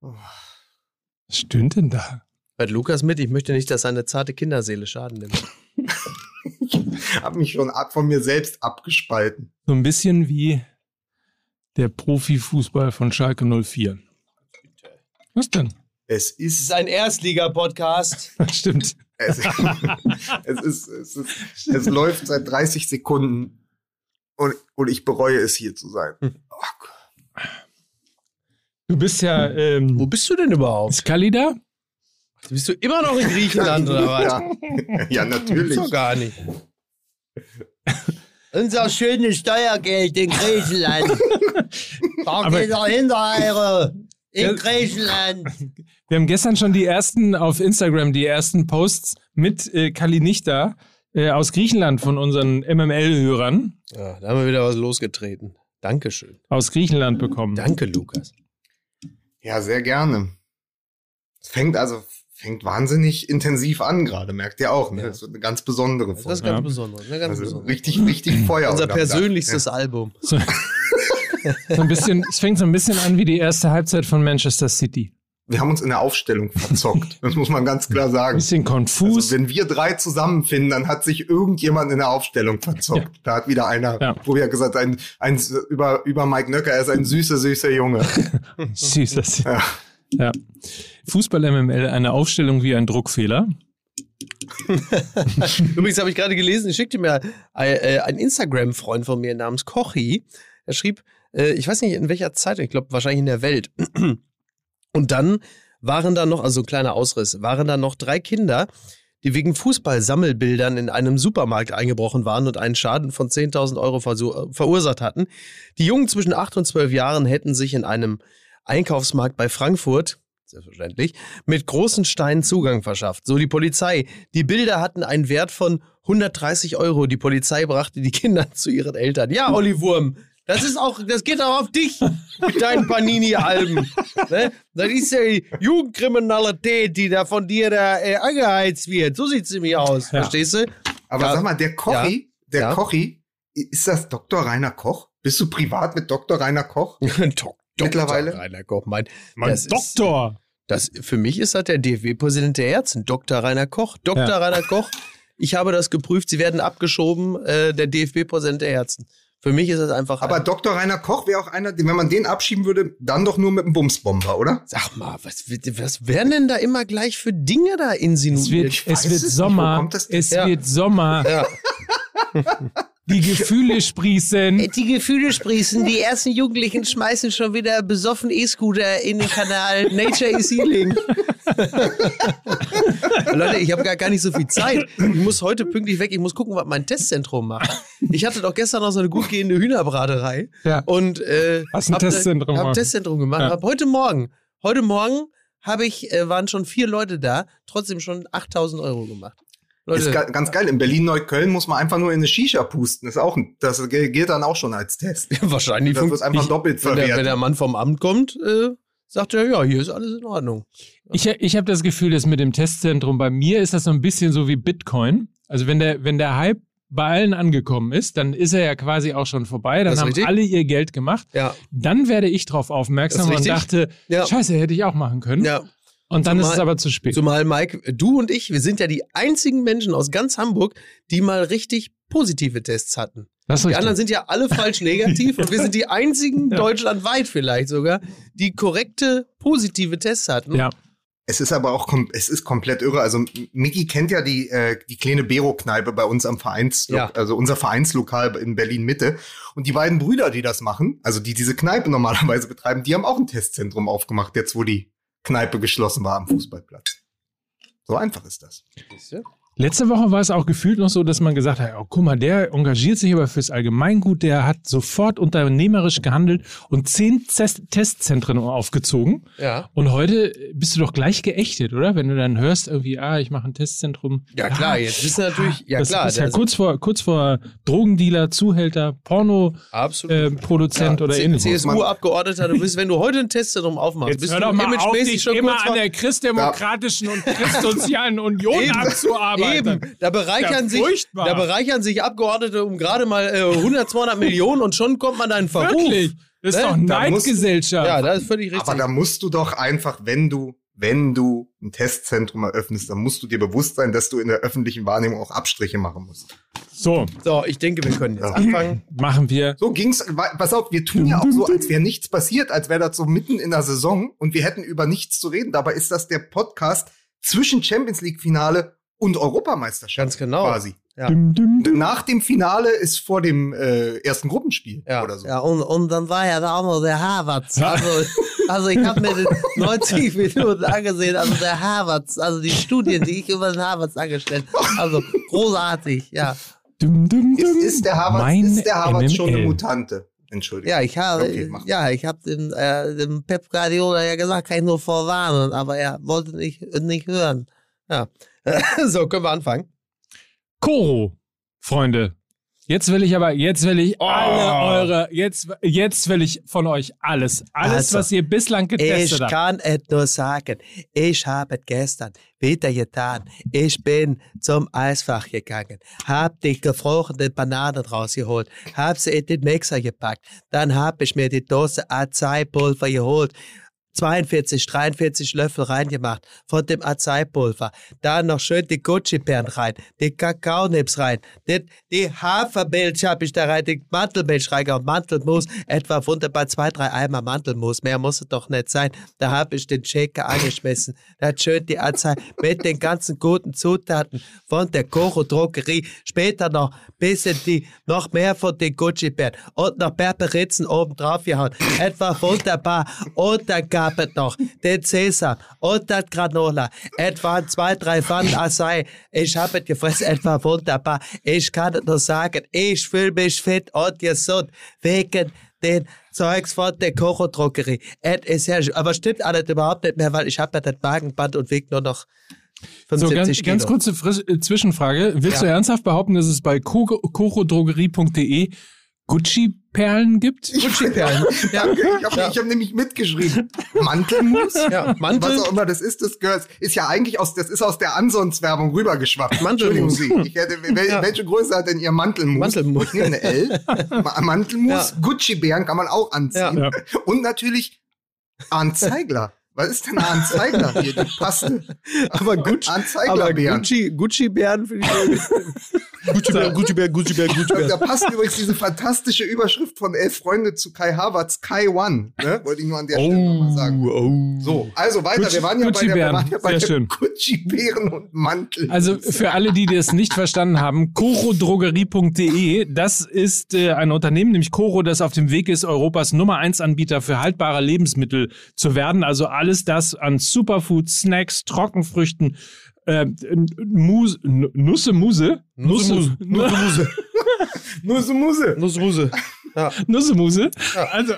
Was stimmt denn da? Bei Lukas mit, ich möchte nicht, dass seine zarte Kinderseele Schaden nimmt. Ich habe mich schon ab- von mir selbst abgespalten. So ein bisschen wie der Profifußball von Schalke 04. Was denn? Es ist ist, ein Erstliga-Podcast. Stimmt. es, es ist, es ist, es läuft seit 30 Sekunden und, und ich bereue es hier zu sein. Hm. Oh Gott. Du bist ja, Wo ähm, bist du denn überhaupt? ist Kali da? Bist du immer noch in Griechenland oder was? Ja, ja natürlich. Doch gar nicht. Unser schönes Steuergeld in Griechenland. Da geht er hinter. In Griechenland. Wir haben gestern schon die ersten auf Instagram, die ersten Posts mit äh, Kali Nichter äh, aus Griechenland von unseren MML-Hörern Ja, da haben wir wieder was losgetreten. Dankeschön. aus Griechenland bekommen. Danke, Lukas. Ja, sehr gerne. Es fängt also fängt wahnsinnig intensiv an gerade, merkt ihr auch. Ne? Ja. Das ist eine ganz besondere Das ist Folge. ganz Ja. Besonderes. Ne? Ganz Also Besonderes. richtig, richtig Feuer. Unser persönlichstes Album. So, so ein bisschen, es fängt so ein bisschen an wie die erste Halbzeit von Manchester City. Wir haben uns in der Aufstellung verzockt. Das muss man ganz klar Ein sagen. bisschen konfus. Also, wenn wir drei zusammenfinden, dann hat sich irgendjemand in der Aufstellung verzockt. Da hat wieder einer, Ja. wo wir gesagt ein, ein über, über Mike Nöcker, er ist ein süßer, süßer Junge. Süßes. Ja. Ja. Fußball MML, eine Aufstellung wie ein Druckfehler. Übrigens habe ich gerade gelesen, ich schickte mir ein, äh, ein Instagram-Freund von mir namens Kochi. Er schrieb, äh, ich weiß nicht in welcher Zeitung, ich glaube wahrscheinlich in der Welt. Und dann waren da noch, also ein kleiner Ausriss, waren da noch drei Kinder, die wegen Fußballsammelbildern in einem Supermarkt eingebrochen waren und einen Schaden von 10.000 Euro äh, verursacht hatten. Die Jungen zwischen 8 und 12 Jahren hätten sich in einem Einkaufsmarkt bei Frankfurt, selbstverständlich, mit großen Steinen Zugang verschafft. So die Polizei. Die Bilder hatten einen Wert von 130 Euro. Die Polizei brachte die Kinder zu ihren Eltern. Ja, Olli Wurm, das ist auch, das geht auch auf dich mit deinen Panini-Alben. Ne? Das ist ja die Jugendkriminalität, die da von dir da äh, angeheizt wird. So sieht's nämlich aus. Ja. Verstehst du? Aber Ja. sag mal, der Kochi, der Ja. Kochi, ist das Dr. Rainer Koch? Bist du privat mit Dr. Rainer Koch? Dok- Mittlerweile? Dr. Rainer Koch, mein, Mein das Ist, Doktor. das, für mich ist das der DFW-Präsident der Ärzte, Dr. Rainer Koch. Dr. Ja. Rainer Koch, ich habe das geprüft, sie werden abgeschoben, äh, der DFB-Präsident der Ärzte. Für mich ist das einfach. Aber ein, Dr. Rainer Koch wäre auch einer, wenn man den abschieben würde, dann doch nur mit einem Bumsbomber, oder? sag mal, was, wird- was werden denn da immer gleich für Dinge da Es insinuiert? wird, es wird es. Wo Sommer. es Ja. wird Sommer. ja. Die Gefühle sprießen. Die Gefühle sprießen, die ersten Jugendlichen schmeißen schon wieder besoffen E-Scooter in den Kanal Nature is Healing. Leute, ich habe gar, gar nicht so viel Zeit. Ich muss heute pünktlich weg. Ich muss gucken, was mein Testzentrum macht. Ich hatte doch gestern noch so eine gut gehende Hühnerbraterei. Ja. Und äh, Hast ein hab, Testzentrum Hab ein gemacht. Testzentrum gemacht. Ja. Hab heute Morgen, heute Morgen habe ich, äh, waren schon vier Leute da, trotzdem schon 8000 Euro gemacht. Ist Leute, ga- ganz geil. In Berlin-Neukölln muss man einfach nur in eine Shisha pusten. Das, ist auch, das gilt dann auch schon als Test. wahrscheinlich Das wird einfach ich- doppelt wenn der, wenn verwertet. der Mann vom Amt kommt, äh, sagt er, ja, hier ist alles in Ordnung. Ich, ich habe das Gefühl, dass mit dem Testzentrum, bei mir ist das so ein bisschen so wie Bitcoin. Also wenn der, wenn der Hype bei allen angekommen ist, dann ist er ja quasi auch schon vorbei. Dann ist haben richtig. alle ihr Geld gemacht. Ja, Dann werde ich drauf aufmerksam ist und dachte, Ja. scheiße, hätte ich auch machen können. ja. Und dann ist Zumal- es aber zu spät. Zumal, Mike, du und ich, wir sind ja die einzigen Menschen aus ganz Hamburg, die mal richtig positive Tests hatten. Das ist Die anderen sind ja alle falsch negativ und wir sind die einzigen Ja. deutschlandweit vielleicht sogar, die korrekte positive Tests hatten. ja. Es ist aber auch, kom es ist komplett irre. Also Miki kennt ja die, äh, die kleine Bero-Kneipe bei uns am Vereins, Ja. also unser Vereinslokal in Berlin Mitte. Und die beiden Brüder, die das machen, also die diese Kneipe normalerweise betreiben, die haben auch ein Testzentrum aufgemacht, jetzt wo die Kneipe geschlossen war am Fußballplatz. So einfach ist das. Siehst du? Letzte Woche war es auch gefühlt noch so, dass man gesagt hat, oh, guck mal, der engagiert sich aber fürs Allgemeingut, der hat sofort unternehmerisch gehandelt und zehn Test Testzentren aufgezogen. Ja. Und heute bist du doch gleich geächtet, oder? Wenn du dann hörst, irgendwie, ah, ich mache ein Testzentrum. Ja, klar, jetzt wissen natürlich, ja das klar, ist ja das- kurz vor, kurz vor Drogendealer, Zuhälter, Porno-Produzent absolut. oder C- ähnliches. CSU-Abgeordneter, du bist, wenn du heute ein Testzentrum aufmachst, bist du imagemäßig schon kurz immer vor, an der Christdemokratischen und Christsozialen Union abzuarbeiten. Eben, da bereichern, Ja, sich, furchtbar. da bereichern sich Abgeordnete um gerade mal äh, 100, 200 Millionen und schon kommt man da in Verruf. Wirklich? Das ist Ne? doch Neidgesellschaft. Ja, das ist völlig richtig. Aber da musst du doch einfach, wenn du, wenn du ein Testzentrum eröffnest, dann musst du dir bewusst sein, dass du in der öffentlichen Wahrnehmung auch Abstriche machen musst. so, so, ich denke, wir können jetzt Ja. anfangen. machen wir. So ging's. Pass auf, wir tun ja auch so, als wäre nichts passiert, als wäre das so mitten in der Saison und wir hätten über nichts zu reden. Dabei ist das der Podcast zwischen Champions League Finale und Europameisterschaft. Ganz genau. Quasi. Ja. Dum, dum, dum. Nach dem Finale ist vor dem äh, ersten Gruppenspiel Ja. oder so. Ja, und, und dann war ja da auch noch der Havertz. Ja. Also, also ich habe mir den 90 Minuten angesehen, also der Havertz, also die Studien, die ich über den Havertz angestellt also großartig, ja. Dum, dum, Ist, dum. ist der Harvard, Mein ist der Harvard schon eine. Mutante? Entschuldigung. Ja, ich habe, Okay, ja, ich habe dem, äh, dem Pep Guardiola ja gesagt, kann ich nur vorwarnen, aber er wollte nicht, nicht hören. so, können wir anfangen. Koro, Freunde. Jetzt will ich aber, jetzt will ich alle eure, jetzt, jetzt will ich von euch alles. Alles, Also, was ihr bislang Ich getestet habt. kann es nur sagen, ich habe gestern wieder getan. Ich bin zum Eisfach gegangen, hab die gefrorenen Bananen rausgeholt, hab sie in den Mixer gepackt, dann hab ich mir die Dose Azeipulver geholt. 42, 43 Löffel reingemacht von dem Azeipulver. Dann noch schön die Gucci-Beeren rein, die Kakaonips rein, die, die Hafermilch habe ich da rein, die Mantelmilch reingehauen, Mantelmus, etwa wunderbar zwei, drei Eimer Mantelmus, mehr muss es doch nicht sein. Da habe ich den Shaker angeschmissen, da hat schön die Azei mit den ganzen guten Zutaten von der Koro Drogerie, später noch bisschen die, noch mehr von den Gucci-Beeren und noch Berberitzen oben drauf gehauen. Etwa wunderbar. Und dann gab es noch den Cäsar und das Granola. Etwa zwei, drei Pfannen Acai. Ich habe es gefressen, etwa wunderbar. Ich kann es nur sagen, ich fühle mich fit und gesund wegen den Zeugs von der Koro-Drogerie. Es ist ja, aber stimmt alles überhaupt nicht mehr, weil ich habe ja das Magenband und wiege nur noch So, 75 ganz, ganz kurze Frisch äh, Zwischenfrage. Willst Ja. du ernsthaft behaupten, dass es bei korodrogerie.de Gucci-Perlen gibt? Gucci-Perlen. ja, Ich habe ja. ich hab nämlich mitgeschrieben. Mantelmus? ja, Mantel. Was auch immer das ist, das gehört, ist ja eigentlich aus, das ist aus der Ansons-Werbung rübergeschwappt. Mantelmus. Sie. Ich hätte, wel, Ja. Welche Größe hat denn Ihr Mantelmus? Mantelmus. Ich eine L. Ma- Mantelmus. Gucci-Bären kann man auch anziehen. Ja. Und natürlich Arndt Zeigler. Was ist denn Arndt Zeigler hier? Die Paste. Aber Gucci, aber Zeigler-Bären. Gucci, Gucci-Bären finde ich irgendwie. Gucci-Bären, Gucci-Bären, Gucci-Bären, Da Gucci-Bären. passt übrigens diese fantastische Überschrift von Elf Freunde zu Kai Havertz, Kai One. Ne? Wollte ich nur an der Stelle nochmal sagen. oh. So, also weiter. Gucci- wir waren ja bei der, ja bei Sehr der schön. Gucci-Bären und Mantel. Also für alle, die das nicht verstanden haben, korodrogerie.de, das ist äh, ein Unternehmen, nämlich Koro, das auf dem Weg ist, Europas Nummer 1 Anbieter für haltbare Lebensmittel zu werden. Also alles das an Superfood, Snacks, Trockenfrüchten, äh, Muse, Nusse, Muse? Nusse, Nusse, Muse, Muse. Nussmuse. Ja. Nussemuse. Ja. Also,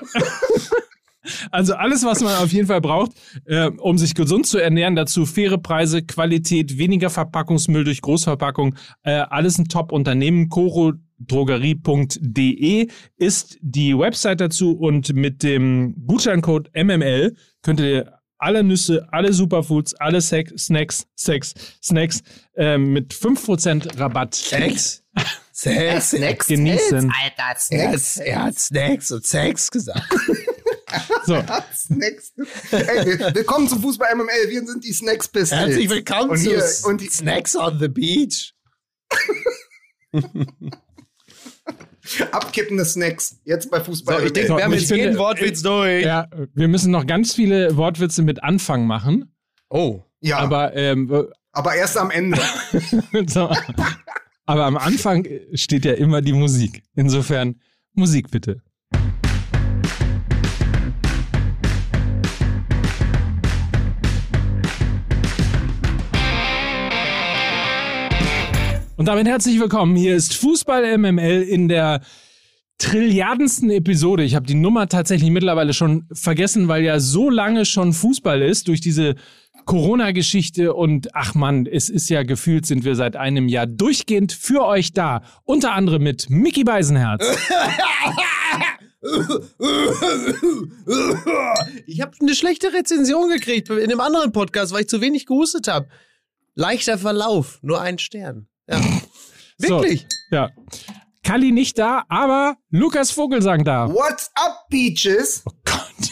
also alles, was man auf jeden Fall braucht, äh, um sich gesund zu ernähren. Dazu faire Preise, Qualität, weniger Verpackungsmüll durch Großverpackung. Äh, alles ein Top-Unternehmen. Corodrogerie.de ist die Website dazu und mit dem Gutscheincode MML könnt ihr alle Nüsse, alle Superfoods, alle Sex, Snacks, Sex, Snacks äh, mit 5% Rabatt Sex? Sex? Snacks. genießen. Alter, Er hat, er hat Snacks und Sex gesagt. So. Snacks. Ey, willkommen zum Fußball MML. Wir sind die Snacks Pistols. Herzlich willkommen und zu hier, und die, Snacks on the Beach. abkippende Snacks. Jetzt bei Fußball So, ich denke, wir haben jetzt finde- jeden Wortwitz durch. Ja, wir müssen noch ganz viele Wortwitze mit Anfang machen. Oh. ja, aber, Aber, ähm, erst am Ende. so, aber am Anfang steht ja immer die Musik. Insofern Musik bitte. Und damit herzlich willkommen. Hier ist Fußball MML in der trilliardensten Episode. Ich habe die Nummer tatsächlich mittlerweile schon vergessen, weil ja so lange schon Fußball ist durch diese Corona-Geschichte und ach man, es ist ja gefühlt, sind wir seit einem Jahr durchgehend für euch da. Unter anderem mit Mickey Beisenherz, Ich habe eine schlechte Rezension gekriegt in einem anderen Podcast, weil ich zu wenig gehustet habe. Leichter Verlauf, nur ein Stern. Ja. So. Wirklich? Ja. Kali nicht da, aber Lukas Vogelsang da. What's up, Beaches? Oh Gott.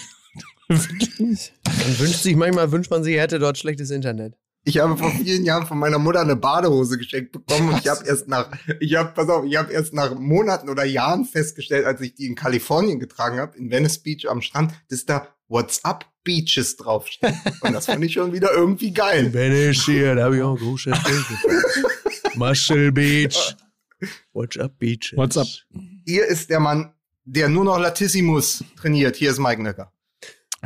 Man wünscht sich, manchmal wünscht man sich, er hätte dort schlechtes Internet. Ich habe vor vielen Jahren von meiner Mutter eine Badehose geschenkt bekommen und ich habe erst nach, ich habe, pass auf, ich habe erst nach Monaten oder Jahren festgestellt, als ich die in Kalifornien getragen habe, in Venice Beach am Strand, dass da What's up Beaches draufsteht. Und das fand ich schon wieder irgendwie geil. Venice hier, da habe ich auch einen großen Muscle Beach. What's up, Beach? What's up? Hier ist der Mann, der nur noch Latissimus trainiert. Hier ist Mike Nöcker.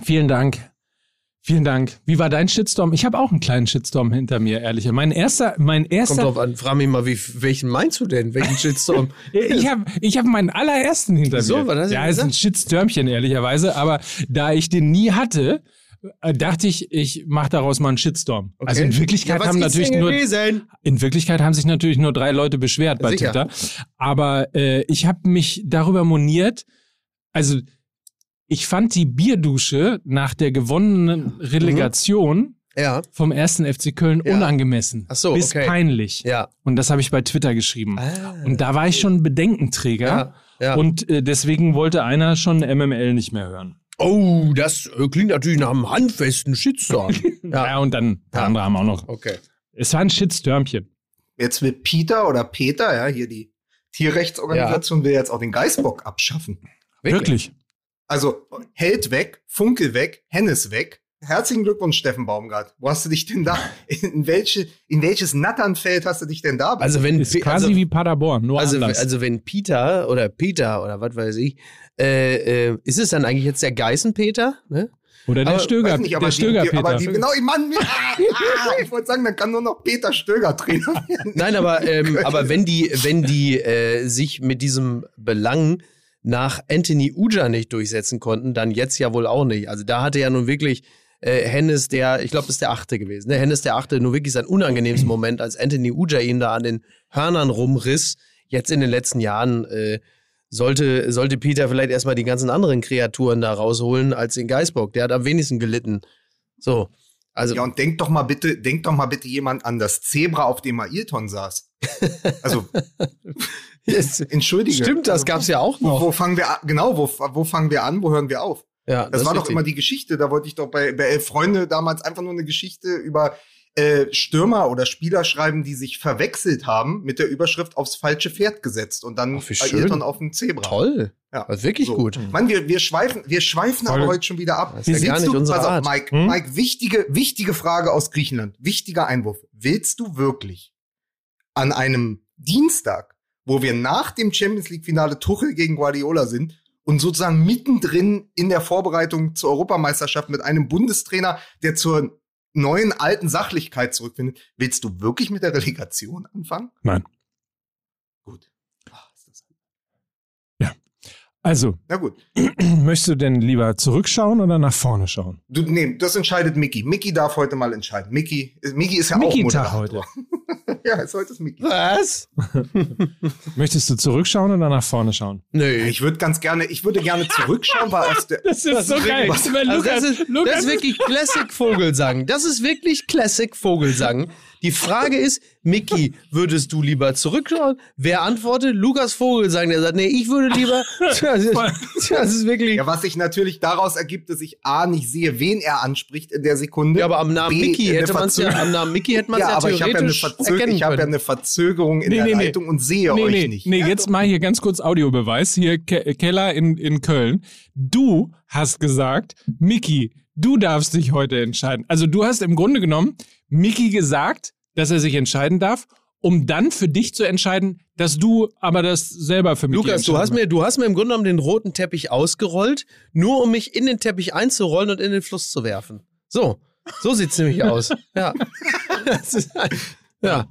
Vielen Dank. Vielen Dank. Wie war dein Shitstorm? Ich habe auch einen kleinen Shitstorm hinter mir, ehrlich. Mein erster, mein Kommt erster. drauf an, frag mich mal, wie, welchen meinst du denn? Welchen Shitstorm? Ich habe ich hab meinen allerersten hinter Wieso? mir. Was hast du ja, ist ein? Shitstürmchen, ehrlicherweise. Aber da ich den nie hatte, äh, dachte ich, ich mache daraus mal einen Shitstorm. Also in Wirklichkeit was haben natürlich nur gewesen? in Wirklichkeit haben sich natürlich nur drei Leute beschwert bei Sicher. Twitter. Aber äh, ich habe mich darüber moniert. Also ich fand die Bierdusche nach der gewonnenen Relegation Ja, vom ersten FC Köln Mhm. Ja. unangemessen. Ach so, bis okay. peinlich. ja. Und das habe ich bei Twitter geschrieben. Ah. Und da war ich schon Bedenkenträger. Ja, ja. Und äh, deswegen wollte einer schon MML nicht mehr hören. Oh, das äh, klingt natürlich nach einem handfesten Shitstorm. Ja, ja. und dann ein paar Ja. andere haben auch noch. Okay. Es war ein Shitstürmchen. Jetzt will Peter oder Peter, ja, hier die Tierrechtsorganisation, will jetzt auch den Geißbock abschaffen. Wirklich. Also Held weg, Funkel weg, Hennes weg. Herzlichen Glückwunsch, Steffen Baumgart. Wo hast du dich denn da, in, welche, in welches Natternfeld hast du dich denn da? Also wenn Ist quasi also, wie Paderborn, nur also, anders. also wenn Peter oder Peter oder was weiß ich, äh, äh, ist es dann eigentlich jetzt der Geißenpeter? Ne? Oder der aber Stöger, nicht, aber der die, Stöger die, aber die, Peter. genau, ich Mann, ah, ah, ich wollte sagen, dann kann nur noch Peter Stöger Trainer werden. Nein, aber, ähm, aber wenn die, wenn die äh, sich mit diesem Belang nach Anthony Uja nicht durchsetzen konnten, dann jetzt ja wohl auch nicht. Also da hatte ja nun wirklich äh, Hennes der, ich glaube, das ist der achte gewesen. Ne? Hennes der achte, nur wirklich sein unangenehmsten Moment, als Anthony Uja ihn da an den Hörnern rumriss. Jetzt in den letzten Jahren äh, sollte, sollte Peter vielleicht erstmal die ganzen anderen Kreaturen da rausholen als den Geißbock. Der hat am wenigsten gelitten. So. Also, Ja, und denk doch mal bitte, denk doch mal bitte jemand an das Zebra, auf dem Ailton saß. Also, jetzt, entschuldige. stimmt, das Also, gab's ja auch Wo, noch. wo fangen wir an? Genau, wo, wo fangen wir an? Wo hören wir auf? Ja, Das, ist war doch immer die Geschichte. Da wollte ich doch bei, bei Elf Freunde damals einfach nur eine Geschichte über äh, Stürmer oder Spieler schreiben, die sich verwechselt haben, mit der Überschrift aufs falsche Pferd gesetzt und dann. Ailton auf dem Zebra. Toll. Ja. Das ist wirklich So. gut. Mann, wir, wir schweifen, wir schweifen Voll. aber heute schon wieder ab. Das ist ja gar nicht du, unsere pass auf, Art. Mike, Hm? Mike, wichtige, wichtige Frage aus Griechenland. Wichtiger Einwurf. Willst du wirklich an einem Dienstag, wo wir nach dem Champions League Finale Tuchel gegen Guardiola sind und sozusagen mittendrin in der Vorbereitung zur Europameisterschaft mit einem Bundestrainer, der zur neuen alten Sachlichkeit zurückfindet, willst du wirklich mit der Relegation anfangen? Nein. Gut. Ah, das- Also, Na gut. möchtest du denn lieber zurückschauen oder nach vorne schauen? Du, nee, das entscheidet Mickey. Mickey darf heute mal entscheiden. Mickey, Mickey ist ja Mickey-Tag auch Moderator. ja, ist heute ist Mickey. Was? Möchtest du zurückschauen oder nach vorne schauen? Nö. Ich würde ganz gerne, ich würde gerne zurückschauen, weil aus der, Das ist so geil. was- Also Lukas, das, ist, Lukas das ist wirklich Classic Vogelsang. Das ist wirklich Classic Vogelsang. Die Frage ist, Mickey, würdest du lieber zurückschauen? Wer antwortet? Lukas Vogelsang, der sagt, nee, ich würde lieber. Tja, Das ist, das ist wirklich. ja, was sich natürlich daraus ergibt, dass ich A, nicht sehe, wen er anspricht in der Sekunde. Ja, aber am Namen B, Mickey hätte man es ja, am Namen Mickey hätte man es ja, ja, aber ich habe ja, eine theoretisch ich hab ja eine Verzögerung in Nee, der nee, nee. Leitung und sehe nee, euch nee, nicht. Nee, Ja, jetzt mal hier ganz kurz Audiobeweis. Hier Ke Keller in, in Köln. Du hast gesagt, Miki, du darfst dich heute entscheiden. Also du hast im Grunde genommen Miki gesagt, dass er sich entscheiden darf, um dann für dich zu entscheiden, dass du aber das selber für Miki Lukas, du hast, mir, du hast mir im Grunde genommen den roten Teppich ausgerollt, nur um mich in den Teppich einzurollen und in den Fluss zu werfen. So, so sieht's nämlich aus. Ja. Ein, ja.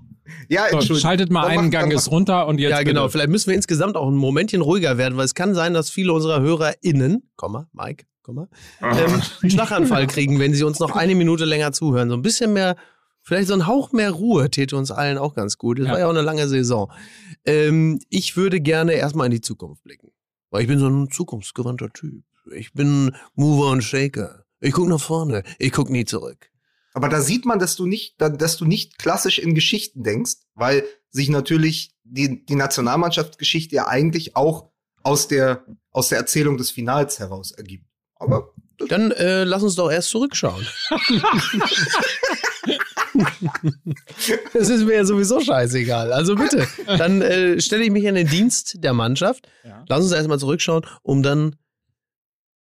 Ja, So, schaltet mal Dann einen mach- Gang ist runter und jetzt ja, genau. bitte. Vielleicht müssen wir insgesamt auch ein Momentchen ruhiger werden, weil es kann sein, dass viele unserer HörerInnen, Komma, Mike, Komma, ähm, Schlaganfall kriegen, wenn sie uns noch eine Minute länger zuhören. So ein bisschen mehr, vielleicht so ein Hauch mehr Ruhe täte uns allen auch ganz gut. Es Ja. war ja auch eine lange Saison. Ähm, ich würde gerne erstmal in die Zukunft blicken. Weil ich bin so ein zukunftsgewandter Typ. Ich bin Mover und Shaker. Ich gucke nach vorne. Ich gucke nie zurück. Aber da sieht man, dass du nicht, dass du nicht klassisch in Geschichten denkst, weil sich natürlich die, die Nationalmannschaftsgeschichte ja eigentlich auch aus der, aus der Erzählung des Finals heraus ergibt. Aber Dann äh, lass uns doch erst zurückschauen. das ist mir ja sowieso scheißegal. Also bitte, dann äh, stelle ich mich in den Dienst der Mannschaft. Ja. Lass uns erstmal zurückschauen, um dann,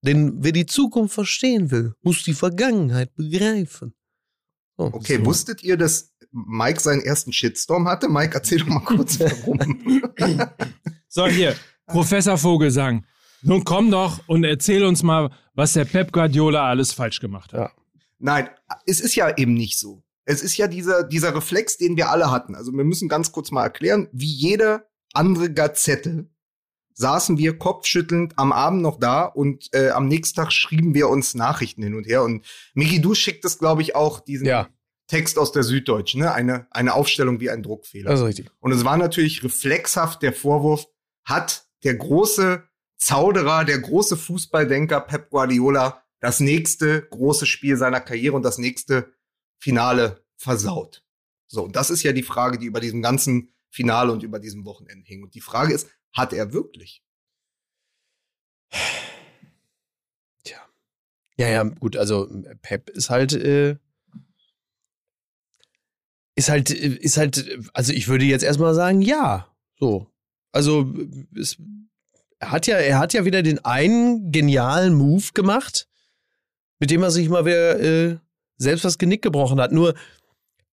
denn wer die Zukunft verstehen will, muss die Vergangenheit begreifen. So. okay, wusstet ihr, dass Mike seinen ersten Shitstorm hatte? Mike, erzähl doch mal kurz, warum. So, hier, Professor Vogelsang. Nun komm doch und erzähl uns mal, was der Pep Guardiola alles falsch gemacht hat. Ja. Nein, es ist ja eben nicht so. Es ist ja dieser, dieser Reflex, den wir alle hatten. Also wir müssen ganz kurz mal erklären, wie jede andere Gazette saßen wir kopfschüttelnd am Abend noch da und äh, am nächsten Tag schrieben wir uns Nachrichten hin und her. Und Miki, du schicktest, glaube ich, auch diesen Ja. Text aus der Süddeutschen, ne? Eine, eine Aufstellung wie ein Druckfehler. Das ist richtig. Und es war natürlich reflexhaft der Vorwurf, hat der große Zauderer, der große Fußballdenker Pep Guardiola das nächste große Spiel seiner Karriere und das nächste Finale versaut. So, und das ist ja die Frage, die über diesem ganzen Finale und über diesem Wochenende hing. Und die Frage ist, hat er wirklich? Ja, ja, gut, also Pep ist halt, äh, ist halt, äh, ist halt, äh, also ich würde jetzt erstmal sagen, ja. So. Also es, er hat ja, er hat ja wieder den einen genialen Move gemacht, mit dem er sich mal wieder äh, selbst das Genick gebrochen hat. Nur,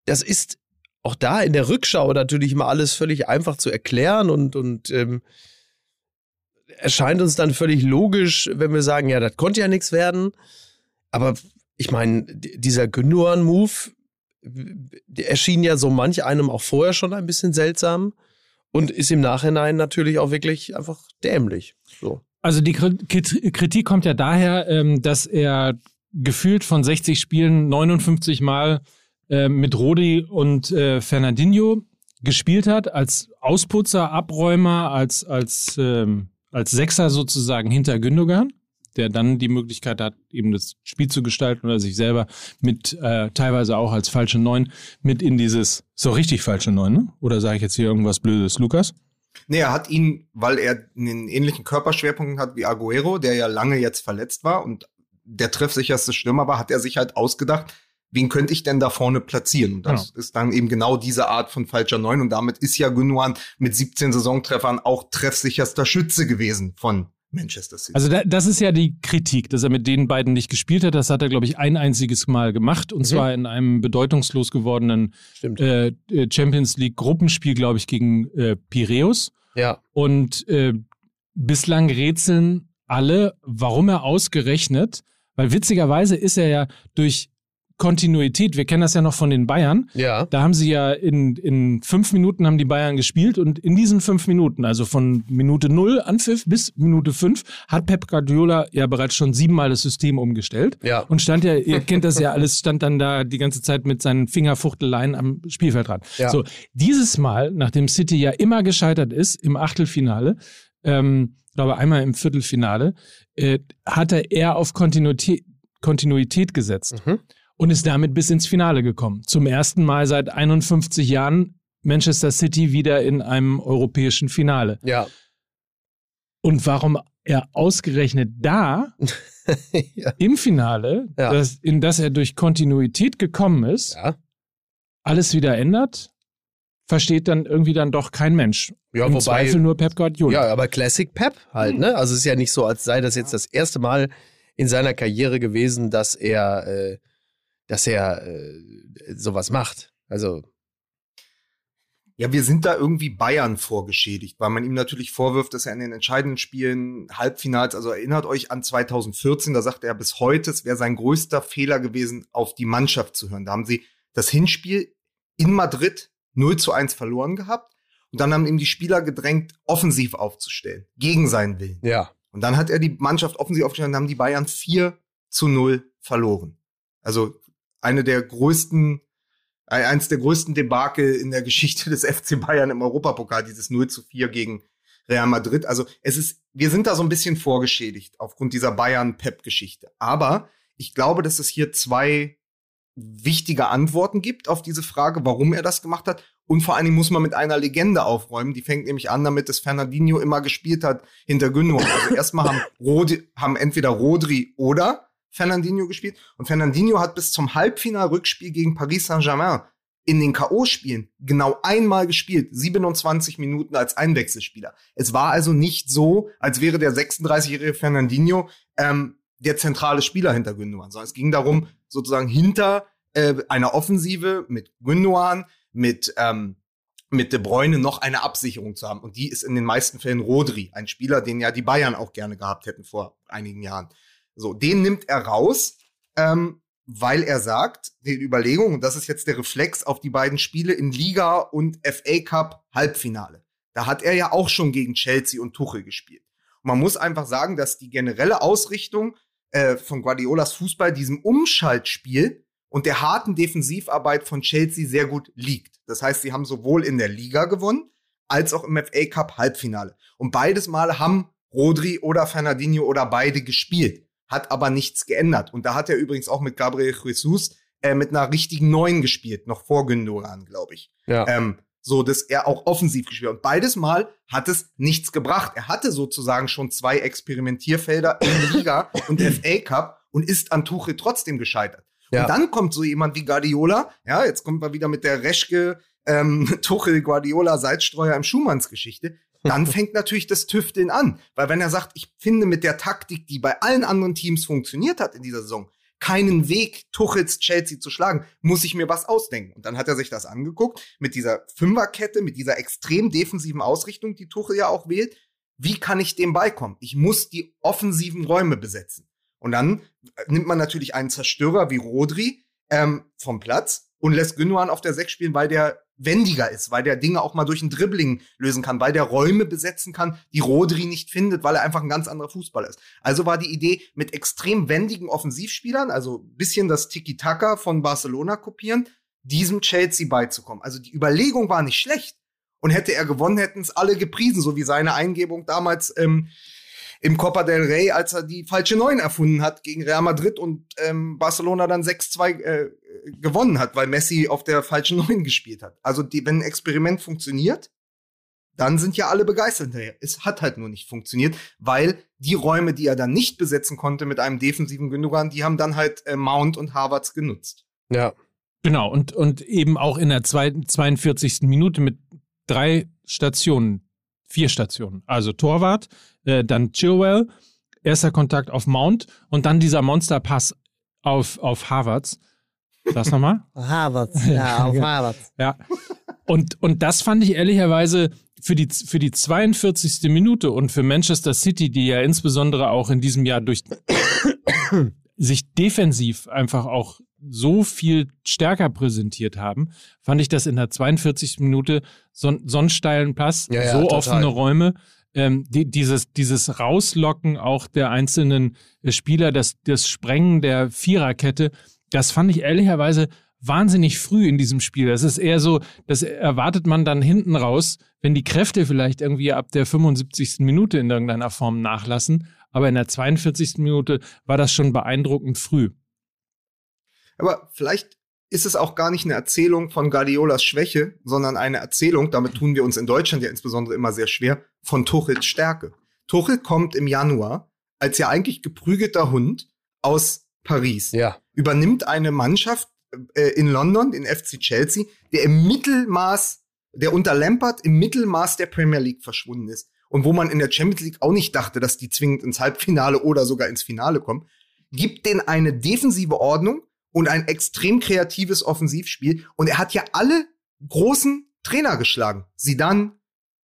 das ist auch da in der Rückschau natürlich mal alles völlig einfach zu erklären und, und ähm, erscheint uns dann völlig logisch, wenn wir sagen, ja, das konnte ja nichts werden. Aber ich meine, dieser Gündogan-Move erschien ja so manch einem auch vorher schon ein bisschen seltsam und ist im Nachhinein natürlich auch wirklich einfach dämlich. So. Also die Kri- Krit- Kritik kommt ja daher, ähm, dass er gefühlt von 60 Spielen 59 Mal äh, mit Rodi und äh, Fernandinho gespielt hat, als Ausputzer, Abräumer, als, als, ähm, als Sechser sozusagen hinter Gündogan, der dann die Möglichkeit hat, eben das Spiel zu gestalten oder sich selber mit äh, teilweise auch als falsche Neun mit in dieses, so richtig falsche Neun, ne? Oder sage ich jetzt hier irgendwas Blödes, Lukas? Nee, er hat ihn, weil er einen ähnlichen Körperschwerpunkt hat wie Aguero, der ja lange jetzt verletzt war und der treffsicherste Stürmer war, hat er sich halt ausgedacht, wen könnte ich denn da vorne platzieren? Und das ist dann eben genau diese Art von falscher Neun. Und damit ist ja Gündogan mit 17 Saisontreffern auch treffsicherster Schütze gewesen von Manchester City. Also da, das ist ja die Kritik, dass er mit den beiden nicht gespielt hat. Das hat er, glaube ich, ein einziges Mal gemacht. Und Mhm. zwar in einem bedeutungslos gewordenen äh, äh, Champions League Gruppenspiel, glaube ich, gegen äh, Piräus. Ja. Und äh, bislang rätseln alle, warum er ausgerechnet, weil witzigerweise ist er ja durch Kontinuität, wir kennen das ja noch von den Bayern, Ja. da haben sie ja in, in fünf Minuten haben die Bayern gespielt und in diesen fünf Minuten, also von Minute null Anpfiff bis Minute fünf, hat Pep Guardiola ja bereits schon siebenmal das System umgestellt. Ja. Und stand ja, ihr kennt das ja alles, stand dann da die ganze Zeit mit seinen Fingerfuchteleien am Spielfeldrand. Ja. So, dieses Mal, nachdem City ja immer gescheitert ist im Achtelfinale, ähm, glaube einmal im Viertelfinale, äh, hat er eher auf Kontinuität, Kontinuität gesetzt Mhm. Und ist damit bis ins Finale gekommen. Zum ersten Mal seit 51 Jahren Manchester City wieder in einem europäischen Finale. Ja. Und warum er ausgerechnet da ja. im Finale, Ja. das, in das er durch Kontinuität gekommen ist, Ja. alles wieder ändert, versteht dann irgendwie dann doch kein Mensch. Ja, Im wobei- Zweifel nur Pep Guardiola. Ja, aber Classic Pep halt, ne? Also es ist ja nicht so, als sei das jetzt das erste Mal in seiner Karriere gewesen, dass er, äh, dass er äh, sowas macht. Also, Ja, wir sind da irgendwie Bayern vorgeschädigt, weil man ihm natürlich vorwirft, dass er in den entscheidenden Spielen Halbfinals, also erinnert euch an 2014, da sagte er bis heute, es wäre sein größter Fehler gewesen, auf die Mannschaft zu hören. Da haben sie das Hinspiel in Madrid 0 zu 1 verloren gehabt und dann haben ihm die Spieler gedrängt, offensiv aufzustellen, gegen seinen Willen. ja. Und dann hat er die Mannschaft offensiv aufgestellt und haben die Bayern 4 zu 0 verloren. Also eine der größten, äh, eins der größten Debakel in der Geschichte des FC Bayern im Europapokal, dieses 0 zu 4 gegen Real Madrid. Also es ist, wir sind da so ein bisschen vorgeschädigt aufgrund dieser Bayern-Pep-Geschichte. Aber ich glaube, dass es hier zwei wichtige Antworten gibt auf diese Frage, warum er das gemacht hat. Und vor allen Dingen muss man mit einer Legende aufräumen. Die fängt nämlich an, damit es Fernandinho immer gespielt hat hinter Gündogan. Also erstmal haben, Rodi, haben entweder Rodri oder Fernandinho gespielt. Und Fernandinho hat bis zum Halbfinal-Rückspiel gegen Paris Saint-Germain in den K.O.-Spielen genau einmal gespielt, 27 Minuten als Einwechselspieler. Es war also nicht so, als wäre der 36-jährige Fernandinho ähm, der zentrale Spieler hinter Gündogan, sondern es ging darum, sozusagen hinter äh, einer Offensive mit Gündogan, mit ähm, mit De Bruyne noch eine Absicherung zu haben. Und die ist in den meisten Fällen Rodri, ein Spieler, den ja die Bayern auch gerne gehabt hätten vor einigen Jahren. So, den nimmt er raus, ähm, weil er sagt, die Überlegung, und das ist jetzt der Reflex auf die beiden Spiele in Liga und FA Cup Halbfinale. Da hat er ja auch schon gegen Chelsea und Tuchel gespielt. Und man muss einfach sagen, dass die generelle Ausrichtung äh, von Guardiolas Fußball diesem Umschaltspiel und der harten Defensivarbeit von Chelsea sehr gut liegt. Das heißt, sie haben sowohl in der Liga gewonnen, als auch im FA Cup Halbfinale. Und beides Mal haben Rodri oder Fernandinho oder beide gespielt hat aber nichts geändert. Und da hat er übrigens auch mit Gabriel Jesus äh, mit einer richtigen Neuen gespielt, noch vor Gündogan, glaube ich. Ja. Ähm, so dass er auch offensiv gespielt hat. Und beides Mal hat es nichts gebracht. Er hatte sozusagen schon zwei Experimentierfelder in Liga und FA Cup und ist an Tuchel trotzdem gescheitert. Ja. Und dann kommt so jemand wie Guardiola, ja, jetzt kommt man wieder mit der Reschke ähm, Tuchel Guardiola Salzstreuer im Schumanns Geschichte. Dann fängt natürlich das Tüfteln an. Weil wenn er sagt, ich finde mit der Taktik, die bei allen anderen Teams funktioniert hat in dieser Saison, keinen Weg, Tuchels Chelsea zu schlagen, muss ich mir was ausdenken. Und dann hat er sich das angeguckt mit dieser Fünferkette, mit dieser extrem defensiven Ausrichtung, die Tuchel ja auch wählt. Wie kann ich dem beikommen? Ich muss die offensiven Räume besetzen. Und dann nimmt man natürlich einen Zerstörer wie Rodri ähm, vom Platz und lässt Gündogan auf der Sechs spielen, weil der wendiger ist, weil der Dinge auch mal durch ein Dribbling lösen kann, weil der Räume besetzen kann, die Rodri nicht findet, weil er einfach ein ganz anderer Fußballer ist. Also war die Idee mit extrem wendigen Offensivspielern, also bisschen das Tiki-Taka von Barcelona kopieren, diesem Chelsea beizukommen. Also die Überlegung war nicht schlecht. Und hätte er gewonnen, hätten es alle gepriesen, so wie seine Eingebung damals ähm, im Copa del Rey, als er die falsche Neun erfunden hat gegen Real Madrid und ähm, Barcelona dann 6-2 äh, gewonnen hat, weil Messi auf der falschen Neun gespielt hat. Also die, wenn ein Experiment funktioniert, dann sind ja alle begeistert hinterher. Es hat halt nur nicht funktioniert, weil die Räume, die er dann nicht besetzen konnte mit einem defensiven Gündogan, die haben dann halt äh, Mount und Harvards genutzt. Ja. Genau, und, und eben auch in der zwei, 42. Minute mit drei Stationen, vier Stationen. Also Torwart, äh, dann Chilwell, erster Kontakt auf Mount und dann dieser Monsterpass auf, auf Harvards. Das nochmal? Harvard, ja, auf Harvard. Ja. Und, und das fand ich ehrlicherweise für die, für die 42. Minute und für Manchester City, die ja insbesondere auch in diesem Jahr durch sich defensiv einfach auch so viel stärker präsentiert haben, fand ich das in der 42. Minute so, so einen steilen Pass, Ja, ja, so total. offene Räume, ähm, die, dieses, dieses Rauslocken auch der einzelnen äh, Spieler, das, das Sprengen der Viererkette, das fand ich ehrlicherweise wahnsinnig früh in diesem Spiel. Das ist eher so, das erwartet man dann hinten raus, wenn die Kräfte vielleicht irgendwie ab der 75. Minute in irgendeiner Form nachlassen. Aber in der 42. Minute war das schon beeindruckend früh. Aber vielleicht ist es auch gar nicht eine Erzählung von Guardiolas Schwäche, sondern eine Erzählung, damit tun wir uns in Deutschland ja insbesondere immer sehr schwer, von Tuchels Stärke. Tuchel kommt im Januar als ja eigentlich geprügelter Hund aus Paris, Ja. übernimmt eine Mannschaft äh, in London, den FC Chelsea, der im Mittelmaß, der unter Lampard im Mittelmaß der Premier League verschwunden ist. Und wo man in der Champions League auch nicht dachte, dass die zwingend ins Halbfinale oder sogar ins Finale kommen, gibt denen eine defensive Ordnung und ein extrem kreatives Offensivspiel. Und er hat ja alle großen Trainer geschlagen. Zidane,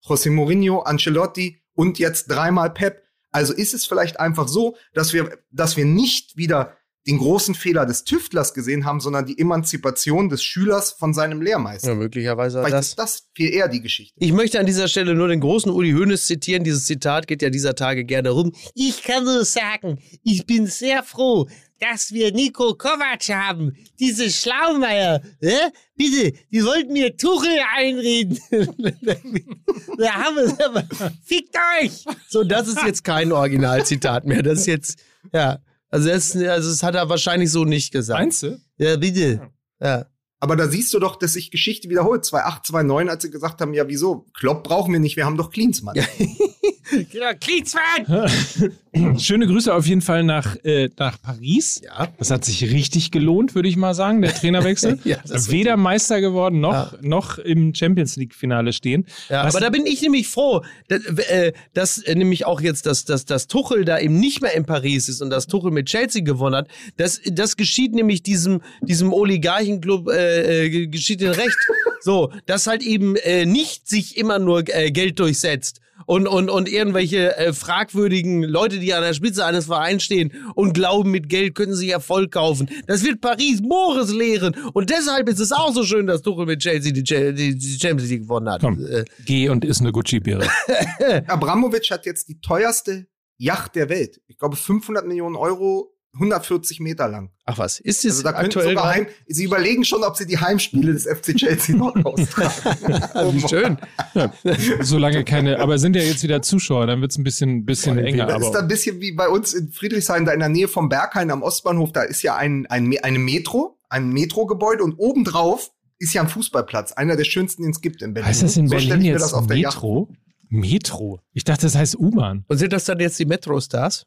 José Mourinho, Ancelotti und jetzt dreimal Pep. Also ist es vielleicht einfach so, dass wir, dass wir nicht wieder den großen Fehler des Tüftlers gesehen haben, sondern die Emanzipation des Schülers von seinem Lehrmeister. Ja, möglicherweise Vielleicht das. ist das viel eher die Geschichte. Ich möchte an dieser Stelle nur den großen Uli Hoeneß zitieren. Dieses Zitat geht ja dieser Tage gerne rum. Ich kann nur sagen, ich bin sehr froh, dass wir Nico Kovac haben. Diese Schlaumeier. Hä? Bitte, die wollten mir Tuchel einreden. da haben wir aber. Fickt euch! So, das ist jetzt kein Originalzitat mehr. Das ist jetzt, ja. Also das, also das hat er wahrscheinlich so nicht gesagt. Meinst du? Ja, bitte. Ja. Aber da siehst du doch, dass sich Geschichte wiederholt. 2,8, 2,9, als sie gesagt haben, ja, wieso? Klopp brauchen wir nicht, wir haben doch Klinsmann. Ja. Genau, Klinsmann! Schöne Grüße auf jeden Fall nach, äh, nach Paris. Ja. Das hat sich richtig gelohnt, würde ich mal sagen, der Trainerwechsel. Ja, Weder Meister geworden, noch, noch im Champions League-Finale stehen. Ja, Was- aber da bin ich nämlich froh, dass, äh, dass äh, nämlich auch jetzt, dass, dass, dass Tuchel da eben nicht mehr in Paris ist und dass Tuchel mit Chelsea gewonnen hat. Das, das geschieht nämlich diesem, diesem Oligarchenclub, äh, äh, geschieht den Recht. So, dass halt eben äh, nicht sich immer nur Geld durchsetzt. Und, und, und irgendwelche äh, fragwürdigen Leute, die an der Spitze eines Vereins stehen und glauben, mit Geld können sie Erfolg kaufen. Das wird Paris Moores lehren. Und deshalb ist es auch so schön, dass Tuchel mit Chelsea die, die, die Champions League gewonnen hat. Komm, Äh, geh und iss eine Gucci-Beere. Abramovic hat jetzt die teuerste Yacht der Welt. Ich glaube 500 Millionen Euro, 140 Meter lang. Ach was, ist es Also da aktuell sogar? Heim, sie überlegen schon, ob sie die Heimspiele des FC Chelsea noch austragen. Wie schön. Solange keine, aber sind ja jetzt wieder Zuschauer, dann wird es ein bisschen, bisschen enger. Das ist ein bisschen wie bei uns in Friedrichshain, da in der Nähe vom Berghain am Ostbahnhof, da ist ja ein, ein, eine Metro, ein Metrogebäude und obendrauf ist ja ein Fußballplatz, einer der schönsten, den es gibt in Berlin. heißt das in so Berlin jetzt das auf der Yacht Metro? Metro? Ich dachte, das heißt U-Bahn. Und sind das dann jetzt die Metro-Stars?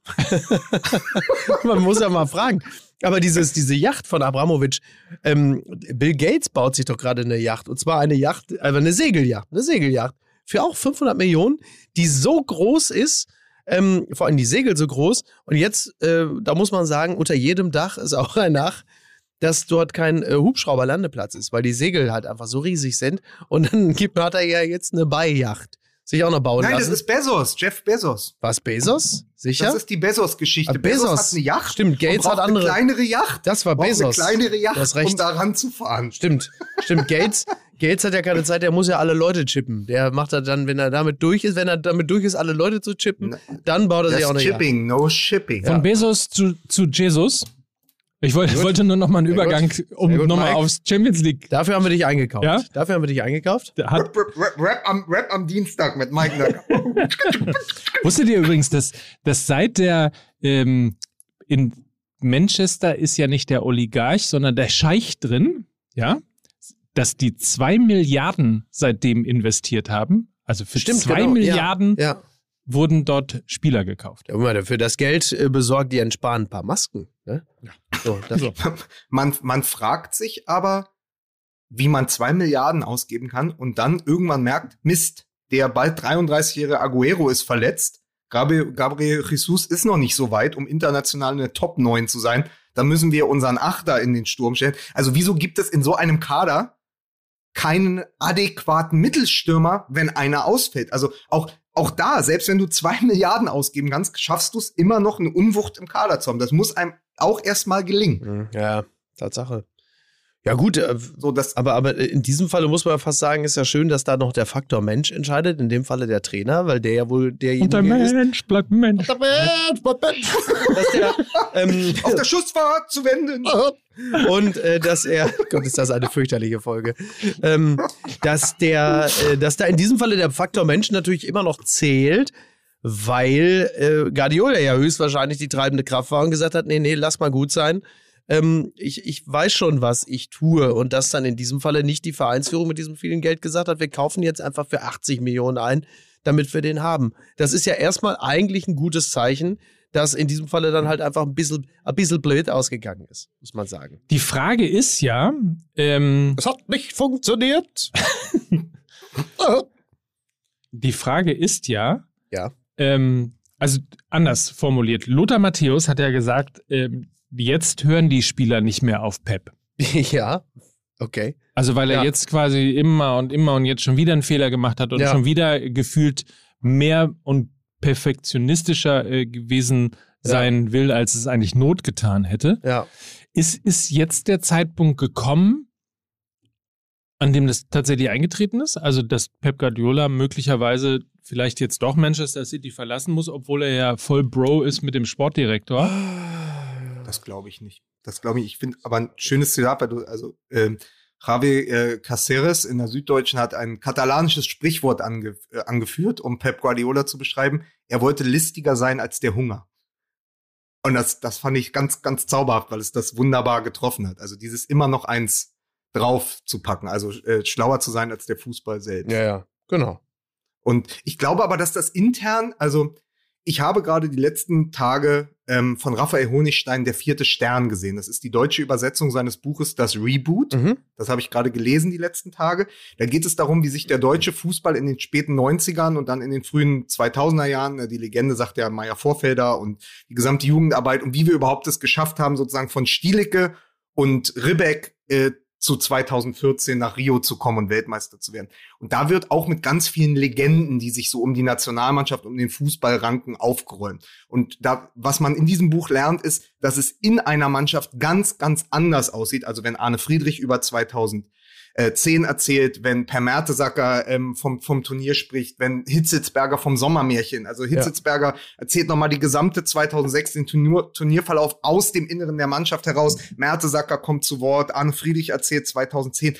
Man muss ja mal fragen. Aber dieses, diese Yacht von Abramovic, ähm, Bill Gates baut sich doch gerade eine Yacht. Und zwar eine Yacht, also eine Segelyacht, eine Segelyacht. Für auch 500 Millionen, die so groß ist, ähm, vor allem die Segel so groß. Und jetzt, äh, da muss man sagen, unter jedem Dach ist auch ein Dach, dass dort kein äh, Hubschrauberlandeplatz ist, weil die Segel halt einfach so riesig sind. Und dann gibt, hat er ja jetzt eine Beiyacht sich auch noch bauen Nein, das lassen. ist Bezos, Jeff Bezos. Was, Bezos? Sicher? Das ist die Bezos-Geschichte. Ah, Bezos. Bezos hat eine Yacht. Stimmt, Gates hat andere- Eine kleinere Yacht. Das war Bezos. Eine kleinere Du Yacht, hast recht. um da ranzufahren. Stimmt, stimmt. Gates, Gates hat ja keine Zeit, der muss ja alle Leute chippen. Der macht er dann, wenn er damit durch ist, wenn er damit durch ist, alle Leute zu chippen, dann baut er sich auch Das eine Yacht. Shipping, no shipping. Von Bezos zu, zu Jesus. Ich wollte, gut. wollte nur noch mal einen Sehr Übergang, gut. um gut, nochmal Mike. aufs Champions League. Dafür haben wir dich eingekauft. Ja? Dafür haben wir dich eingekauft. Hat, Rap, Rap, Rap, am, Rap am Dienstag mit Mike Nacker. wusstet ihr übrigens, dass, dass seit der ähm, in Manchester ist ja nicht der Oligarch, sondern der Scheich drin, ja, dass die zwei Milliarden seitdem investiert haben. Also für zwei genau. Milliarden Ja. ja. wurden dort Spieler gekauft. Ja, guck mal, für das Geld äh, besorgt die entsparen ein paar Masken. Ne? So, das, Man, man fragt sich aber, wie man zwei Milliarden ausgeben kann und dann irgendwann merkt, Mist, der bald 33-jährige Aguero ist verletzt. Gabriel, Gabriel Jesus ist noch nicht so weit, um international eine Top 9 zu sein. Da müssen wir unseren Achter in den Sturm stellen. Also wieso gibt es in so einem Kader keinen adäquaten Mittelstürmer, wenn einer ausfällt? Also auch auch da, selbst wenn du zwei Milliarden ausgeben kannst, schaffst du es immer noch, eine Unwucht im Kader zu haben. Das muss einem auch erstmal gelingen. ja, Tatsache. Ja, gut, äh, So, das, aber, aber in diesem Falle muss man ja fast sagen, ist ja schön, dass da noch der Faktor Mensch entscheidet, in dem Falle der Trainer, weil der ja wohl derjenige Und der ist. Mensch bleibt Mensch. Der Mensch, der Mensch. dass der, ähm, auf der Schussfahrt zu wenden. und äh, dass er, Gott, ist das eine fürchterliche Folge, ähm, dass der, äh, dass da in diesem Falle der Faktor Mensch natürlich immer noch zählt, weil äh, Guardiola ja höchstwahrscheinlich die treibende Kraft war und gesagt hat, nee, nee, lass mal gut sein. Ähm, ich, ich weiß schon, was ich tue und dass dann in diesem Falle nicht die Vereinsführung mit diesem vielen Geld gesagt hat, wir kaufen jetzt einfach für 80 Millionen ein, damit wir den haben. Das ist ja erstmal eigentlich ein gutes Zeichen, dass in diesem Falle dann halt einfach ein bisschen, ein bisschen blöd ausgegangen ist, muss man sagen. Die Frage ist ja, ähm, Es hat nicht funktioniert. die Frage ist ja, Ja. ähm, also anders formuliert. Lothar Matthäus hat ja gesagt, ähm, jetzt hören die Spieler nicht mehr auf Pep. ja, okay. Also weil er Ja. jetzt quasi immer und immer und jetzt schon wieder einen Fehler gemacht hat und Ja. schon wieder gefühlt mehr und perfektionistischer äh, gewesen Ja. sein will, als es eigentlich Not getan hätte. Ja. Ist, ist jetzt der Zeitpunkt gekommen, an dem das tatsächlich eingetreten ist? Also, dass Pep Guardiola möglicherweise vielleicht jetzt doch Manchester City verlassen muss, obwohl er ja voll Bro ist mit dem Sportdirektor. Das glaube ich nicht. Das glaube ich. Ich finde aber ein schönes Zitat, weil du, also ähm, Javi äh, Caceres in der Süddeutschen hat ein katalanisches Sprichwort ange, äh, angeführt, um Pep Guardiola zu beschreiben. Er wollte listiger sein als der Hunger. Und das, das fand ich ganz, ganz zauberhaft, weil es das wunderbar getroffen hat. Also dieses immer noch eins drauf zu packen, also äh, schlauer zu sein als der Fußball selbst. Ja, ja, genau. Und ich glaube aber, dass das intern, also ich habe gerade die letzten Tage ähm, von Raphael Honigstein Der vierte Stern gesehen. Das ist die deutsche Übersetzung seines Buches Das Reboot. Mhm. Das habe ich gerade gelesen die letzten Tage. Da geht es darum, wie sich der deutsche Fußball in den späten 90ern und dann in den frühen 2000er Jahren, äh, die Legende sagt ja Meier Vorfelder und die gesamte Jugendarbeit und wie wir überhaupt es geschafft haben, sozusagen von Stielicke und Ribbeck äh, zu 2014 nach Rio zu kommen und Weltmeister zu werden. Und da wird auch mit ganz vielen Legenden, die sich so um die Nationalmannschaft, um den Fußball ranken, aufgeräumt. Und da, was man in diesem Buch lernt, ist, dass es in einer Mannschaft ganz, ganz anders aussieht. Also wenn Arne Friedrich über 2000 äh, 10 erzählt, wenn Per Mertesacker ähm, vom, vom Turnier spricht, wenn Hitzitzberger vom Sommermärchen, also Hitzitzberger erzählt nochmal die gesamte 2006 den Turnier, Turnierverlauf aus dem Inneren der Mannschaft heraus. Mertesacker kommt zu Wort, Arne Friedrich erzählt 2010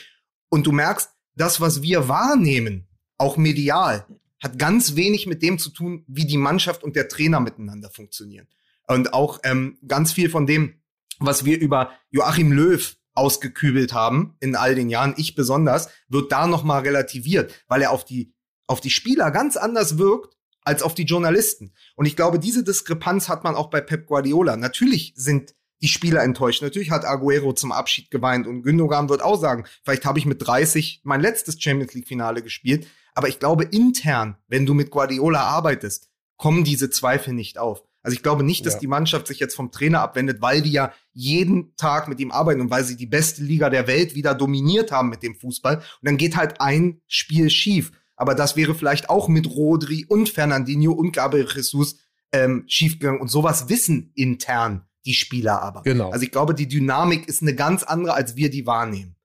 und du merkst, das, was wir wahrnehmen, auch medial, hat ganz wenig mit dem zu tun, wie die Mannschaft und der Trainer miteinander funktionieren. Und auch ähm, ganz viel von dem, was wir über Joachim Löw ausgekübelt haben in all den Jahren, ich besonders, wird da noch mal relativiert, weil er auf die auf die Spieler ganz anders wirkt als auf die Journalisten. Und ich glaube, diese Diskrepanz hat man auch bei Pep Guardiola. Natürlich sind die Spieler enttäuscht. Natürlich hat Aguero zum Abschied geweint und Gündogan wird auch sagen, vielleicht habe ich mit 30 mein letztes Champions League Finale gespielt. Aber ich glaube, intern, wenn du mit Guardiola arbeitest, kommen diese Zweifel nicht auf. Also ich glaube nicht, dass Ja. die Mannschaft sich jetzt vom Trainer abwendet, weil die ja jeden Tag mit ihm arbeiten und weil sie die beste Liga der Welt wieder dominiert haben mit dem Fußball. Und dann geht halt ein Spiel schief. Aber das wäre vielleicht auch mit Rodri und Fernandinho und Gabriel Jesus ähm, schiefgegangen. Und sowas wissen intern die Spieler aber. Genau. Also ich glaube, die Dynamik ist eine ganz andere, als wir die wahrnehmen.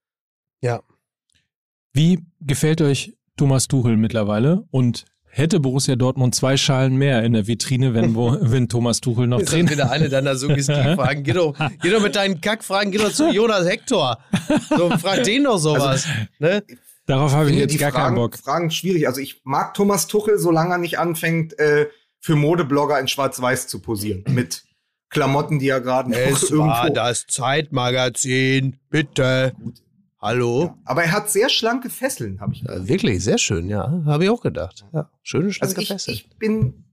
Ja. Wie gefällt euch Thomas Tuchel mittlerweile? Und hätte Borussia Dortmund zwei Schalen mehr in der Vitrine, wenn, wo, wenn Thomas Tuchel noch Ist Trainer wieder eine deiner Suggestivfragen? Geh doch, geh doch mit deinen Kackfragen, geh doch zu Jonas Hector. So, frag den doch sowas. ne? Darauf habe ich jetzt die gar keinen Fragen, Bock. Fragen schwierig. Also ich mag Thomas Tuchel, solange er nicht anfängt, äh, für Modeblogger in Schwarz-Weiß zu posieren. Mit Klamotten, die er gerade noch Es war das Zeitmagazin, bitte. Hallo? Ja. Aber er hat sehr schlanke Fesseln, habe ich Ja, wirklich, sehr schön, ja. Habe ich auch gedacht. Ja, schöne, Also schlanke ich, Fässer. ich bin,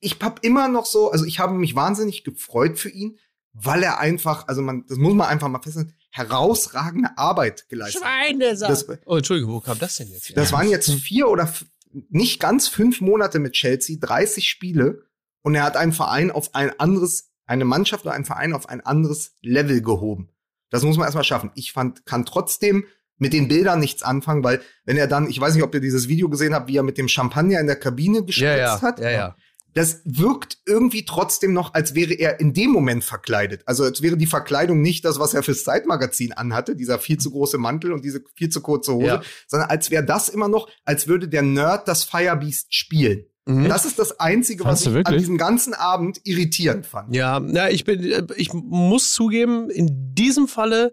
ich hab immer noch so, also ich habe mich wahnsinnig gefreut für ihn, weil er einfach, also man, das muss man einfach mal feststellen, herausragende Arbeit geleistet hat. Schweinesack. Das, Oh, Entschuldigung, wo kam das denn jetzt? das waren jetzt vier oder nicht ganz fünf Monate mit Chelsea, 30 Spiele und er hat einen Verein auf ein anderes, eine Mannschaft oder einen Verein auf ein anderes Level gehoben. Das muss man erstmal schaffen. Ich fand, kann trotzdem mit den Bildern nichts anfangen, weil wenn er dann, ich weiß nicht, ob ihr dieses Video gesehen habt, wie er mit dem Champagner in der Kabine gespritzt ja, ja, hat. ja, ja. das wirkt irgendwie trotzdem noch, als wäre er in dem Moment verkleidet. Also als wäre die Verkleidung nicht das, was er fürs Zeitmagazin anhatte, dieser viel zu große Mantel und diese viel zu kurze Hose, Ja. sondern als wäre das immer noch, als würde der Nerd das Firebeast spielen. Mhm. Das ist das Einzige, Fandst was ich an wirklich? diesem ganzen Abend irritierend fand. Ja, na, ich bin, äh, ich muss zugeben, in diesem Falle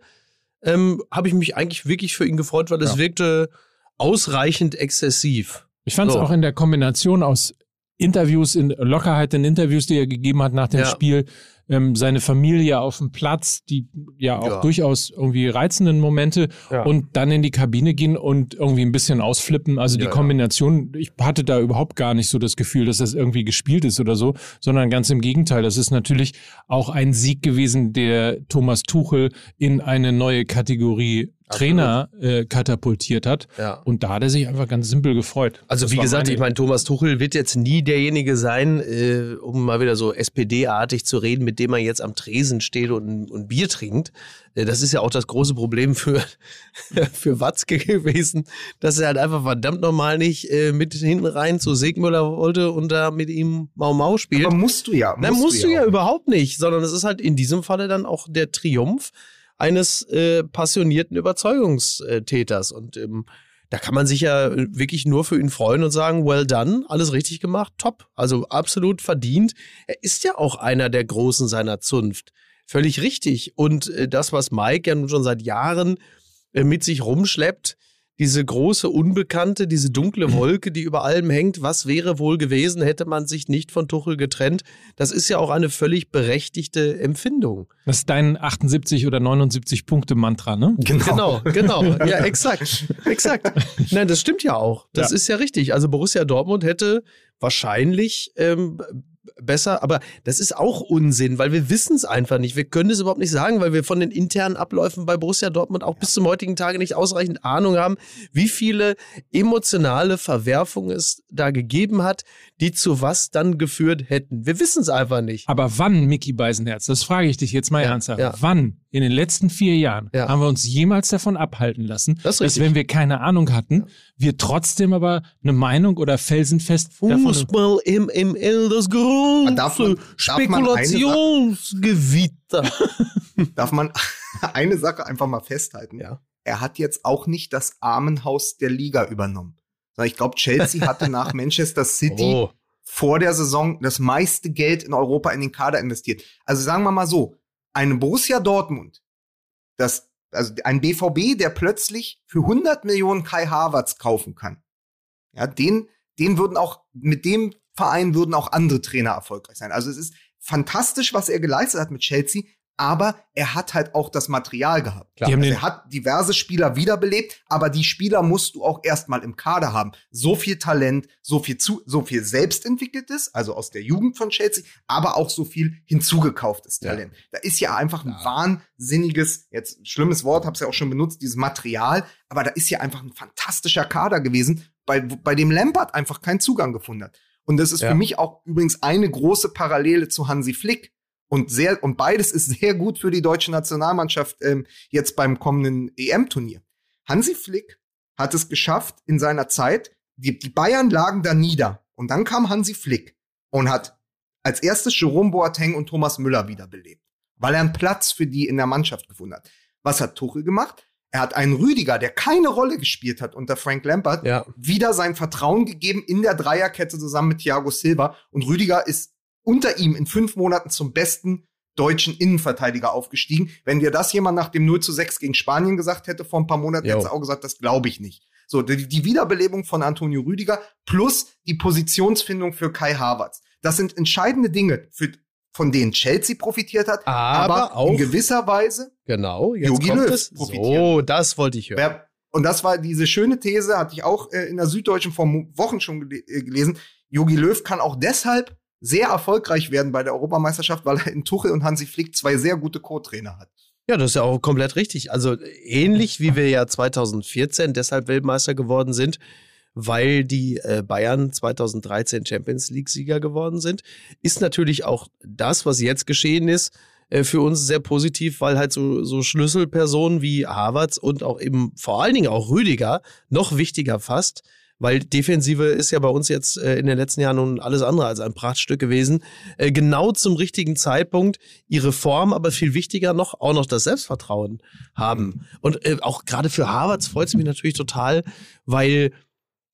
ähm, habe ich mich eigentlich wirklich für ihn gefreut, weil es Ja. wirkte ausreichend exzessiv. Ich fand es So. auch in der Kombination aus Interviews, in Lockerheit in Interviews, die er gegeben hat nach dem Ja. Spiel, ähm, seine Familie auf dem Platz, die ja auch Ja. durchaus irgendwie reizenden Momente Ja. und dann in die Kabine gehen und irgendwie ein bisschen ausflippen. Also die Ja, ja. Kombination, ich hatte da überhaupt gar nicht so das Gefühl, dass das irgendwie gespielt ist oder so, sondern ganz im Gegenteil. Das ist natürlich auch ein Sieg gewesen, der Thomas Tuchel in eine neue Kategorie Trainer äh, katapultiert hat. Ja. Und da hat er sich einfach ganz simpel gefreut. Also Das wie gesagt, meine- ich meine, Thomas Tuchel wird jetzt nie derjenige sein, äh, um mal wieder so SPD-artig zu reden, mit dem man jetzt am Tresen steht und, und Bier trinkt. Äh, das ist ja auch das große Problem für, für Watzke gewesen, dass er halt einfach verdammt normal nicht äh, mit hinten rein zu Segmüller wollte und da mit ihm Mau Mau spielt. Aber musst du ja. Nein, musst du ja auch. überhaupt nicht, sondern es ist halt in diesem Falle dann auch der Triumph eines äh, passionierten Überzeugungstäters. Und ähm, da kann man sich ja wirklich nur für ihn freuen und sagen, well done, alles richtig gemacht, top. Also absolut verdient. Er ist ja auch einer der Großen seiner Zunft. Völlig richtig. Und äh, das, was Mike ja nun schon seit Jahren äh, mit sich rumschleppt, diese große Unbekannte, diese dunkle Wolke, die über allem hängt. Was wäre wohl gewesen, hätte man sich nicht von Tuchel getrennt? Das ist ja auch eine völlig berechtigte Empfindung. Das ist dein 78 oder 79 Punkte Mantra, ne? Genau, genau. genau. Ja, exakt. Exakt. Nein, das stimmt ja auch. Das ja. ist ja richtig. Also Borussia Dortmund hätte wahrscheinlich ähm, besser, aber das ist auch Unsinn, weil wir wissen es einfach nicht. Wir können es überhaupt nicht sagen, weil wir von den internen Abläufen bei Borussia Dortmund auch bis zum heutigen Tage nicht ausreichend Ahnung haben, wie viele emotionale Verwerfungen es da gegeben hat, die zu was dann geführt hätten. Wir wissen es einfach nicht. Aber wann, Mickey Beisenherz, das frage ich dich jetzt mal ja, ernsthaft, ja. wann in den letzten vier Jahren ja. haben wir uns jemals davon abhalten lassen, das dass wenn wir keine Ahnung hatten, wir trotzdem aber eine Meinung oder felsenfest Fußball im ML, das große Spekulationsgewitter. Darf man eine Sache einfach mal festhalten? Ja. Er hat jetzt auch nicht das Armenhaus der Liga übernommen. Ich glaube, Chelsea hatte nach Manchester City oh. vor der Saison das meiste Geld in Europa in den Kader investiert. Also sagen wir mal so, eine Borussia Dortmund, das, also ein BVB, der plötzlich für 100 Millionen Kai Havertz kaufen kann. Ja, den, den würden auch, mit dem Verein würden auch andere Trainer erfolgreich sein. Also es ist fantastisch, was er geleistet hat mit Chelsea, aber er hat halt auch das Material gehabt. Klar. Also er hat diverse Spieler wiederbelebt, aber die Spieler musst du auch erstmal im Kader haben. So viel Talent, so viel zu, so viel selbstentwickeltes, also aus der Jugend von Chelsea, aber auch so viel hinzugekauftes Talent. Ja. Da ist ja einfach ein ja. wahnsinniges, jetzt schlimmes Wort, hab's ja auch schon benutzt, dieses Material, aber da ist ja einfach ein fantastischer Kader gewesen, bei, bei dem Lampard einfach keinen Zugang gefunden hat. Und das ist ja. für mich auch übrigens eine große Parallele zu Hansi Flick und sehr, und beides ist sehr gut für die deutsche Nationalmannschaft ähm, jetzt beim kommenden EM-Turnier. Hansi Flick hat es geschafft in seiner Zeit, die, die Bayern lagen da nieder. Und dann kam Hansi Flick und hat als erstes Jerome Boateng und Thomas Müller wiederbelebt, weil er einen Platz für die in der Mannschaft gefunden hat. Was hat Tuchel gemacht? Er hat einen Rüdiger, der keine Rolle gespielt hat unter Frank Lampard, ja. wieder sein Vertrauen gegeben in der Dreierkette zusammen mit Thiago Silva. Und Rüdiger ist unter ihm in fünf Monaten zum besten deutschen Innenverteidiger aufgestiegen. Wenn dir das jemand nach dem 0 zu 6 gegen Spanien gesagt hätte vor ein paar Monaten, hätte er auch gesagt, das glaube ich nicht. So, die, die, Wiederbelebung von Antonio Rüdiger plus die Positionsfindung für Kai Havertz. Das sind entscheidende Dinge, für, von denen Chelsea profitiert hat, aber, aber auch in gewisser Weise genau, jetzt Jogi Löw es. profitiert. So, das wollte ich hören. Und das war diese schöne These, hatte ich auch äh, in der Süddeutschen vor Wochen schon äh, gelesen. Jogi Löw kann auch deshalb sehr erfolgreich werden bei der Europameisterschaft, weil er in Tuchel und Hansi Flick zwei sehr gute Co-Trainer hat. Ja, das ist ja auch komplett richtig. Also ähnlich wie wir ja 2014 deshalb Weltmeister geworden sind, weil die äh, Bayern 2013 Champions League-Sieger geworden sind, ist natürlich auch das, was jetzt geschehen ist, äh, für uns sehr positiv, weil halt so, so Schlüsselpersonen wie Havertz und auch eben vor allen Dingen auch Rüdiger noch wichtiger fast weil Defensive ist ja bei uns jetzt äh, in den letzten Jahren nun alles andere als ein Prachtstück gewesen. Äh, genau zum richtigen Zeitpunkt ihre Form, aber viel wichtiger noch, auch noch das Selbstvertrauen haben. Und äh, auch gerade für Harvards freut es mich natürlich total, weil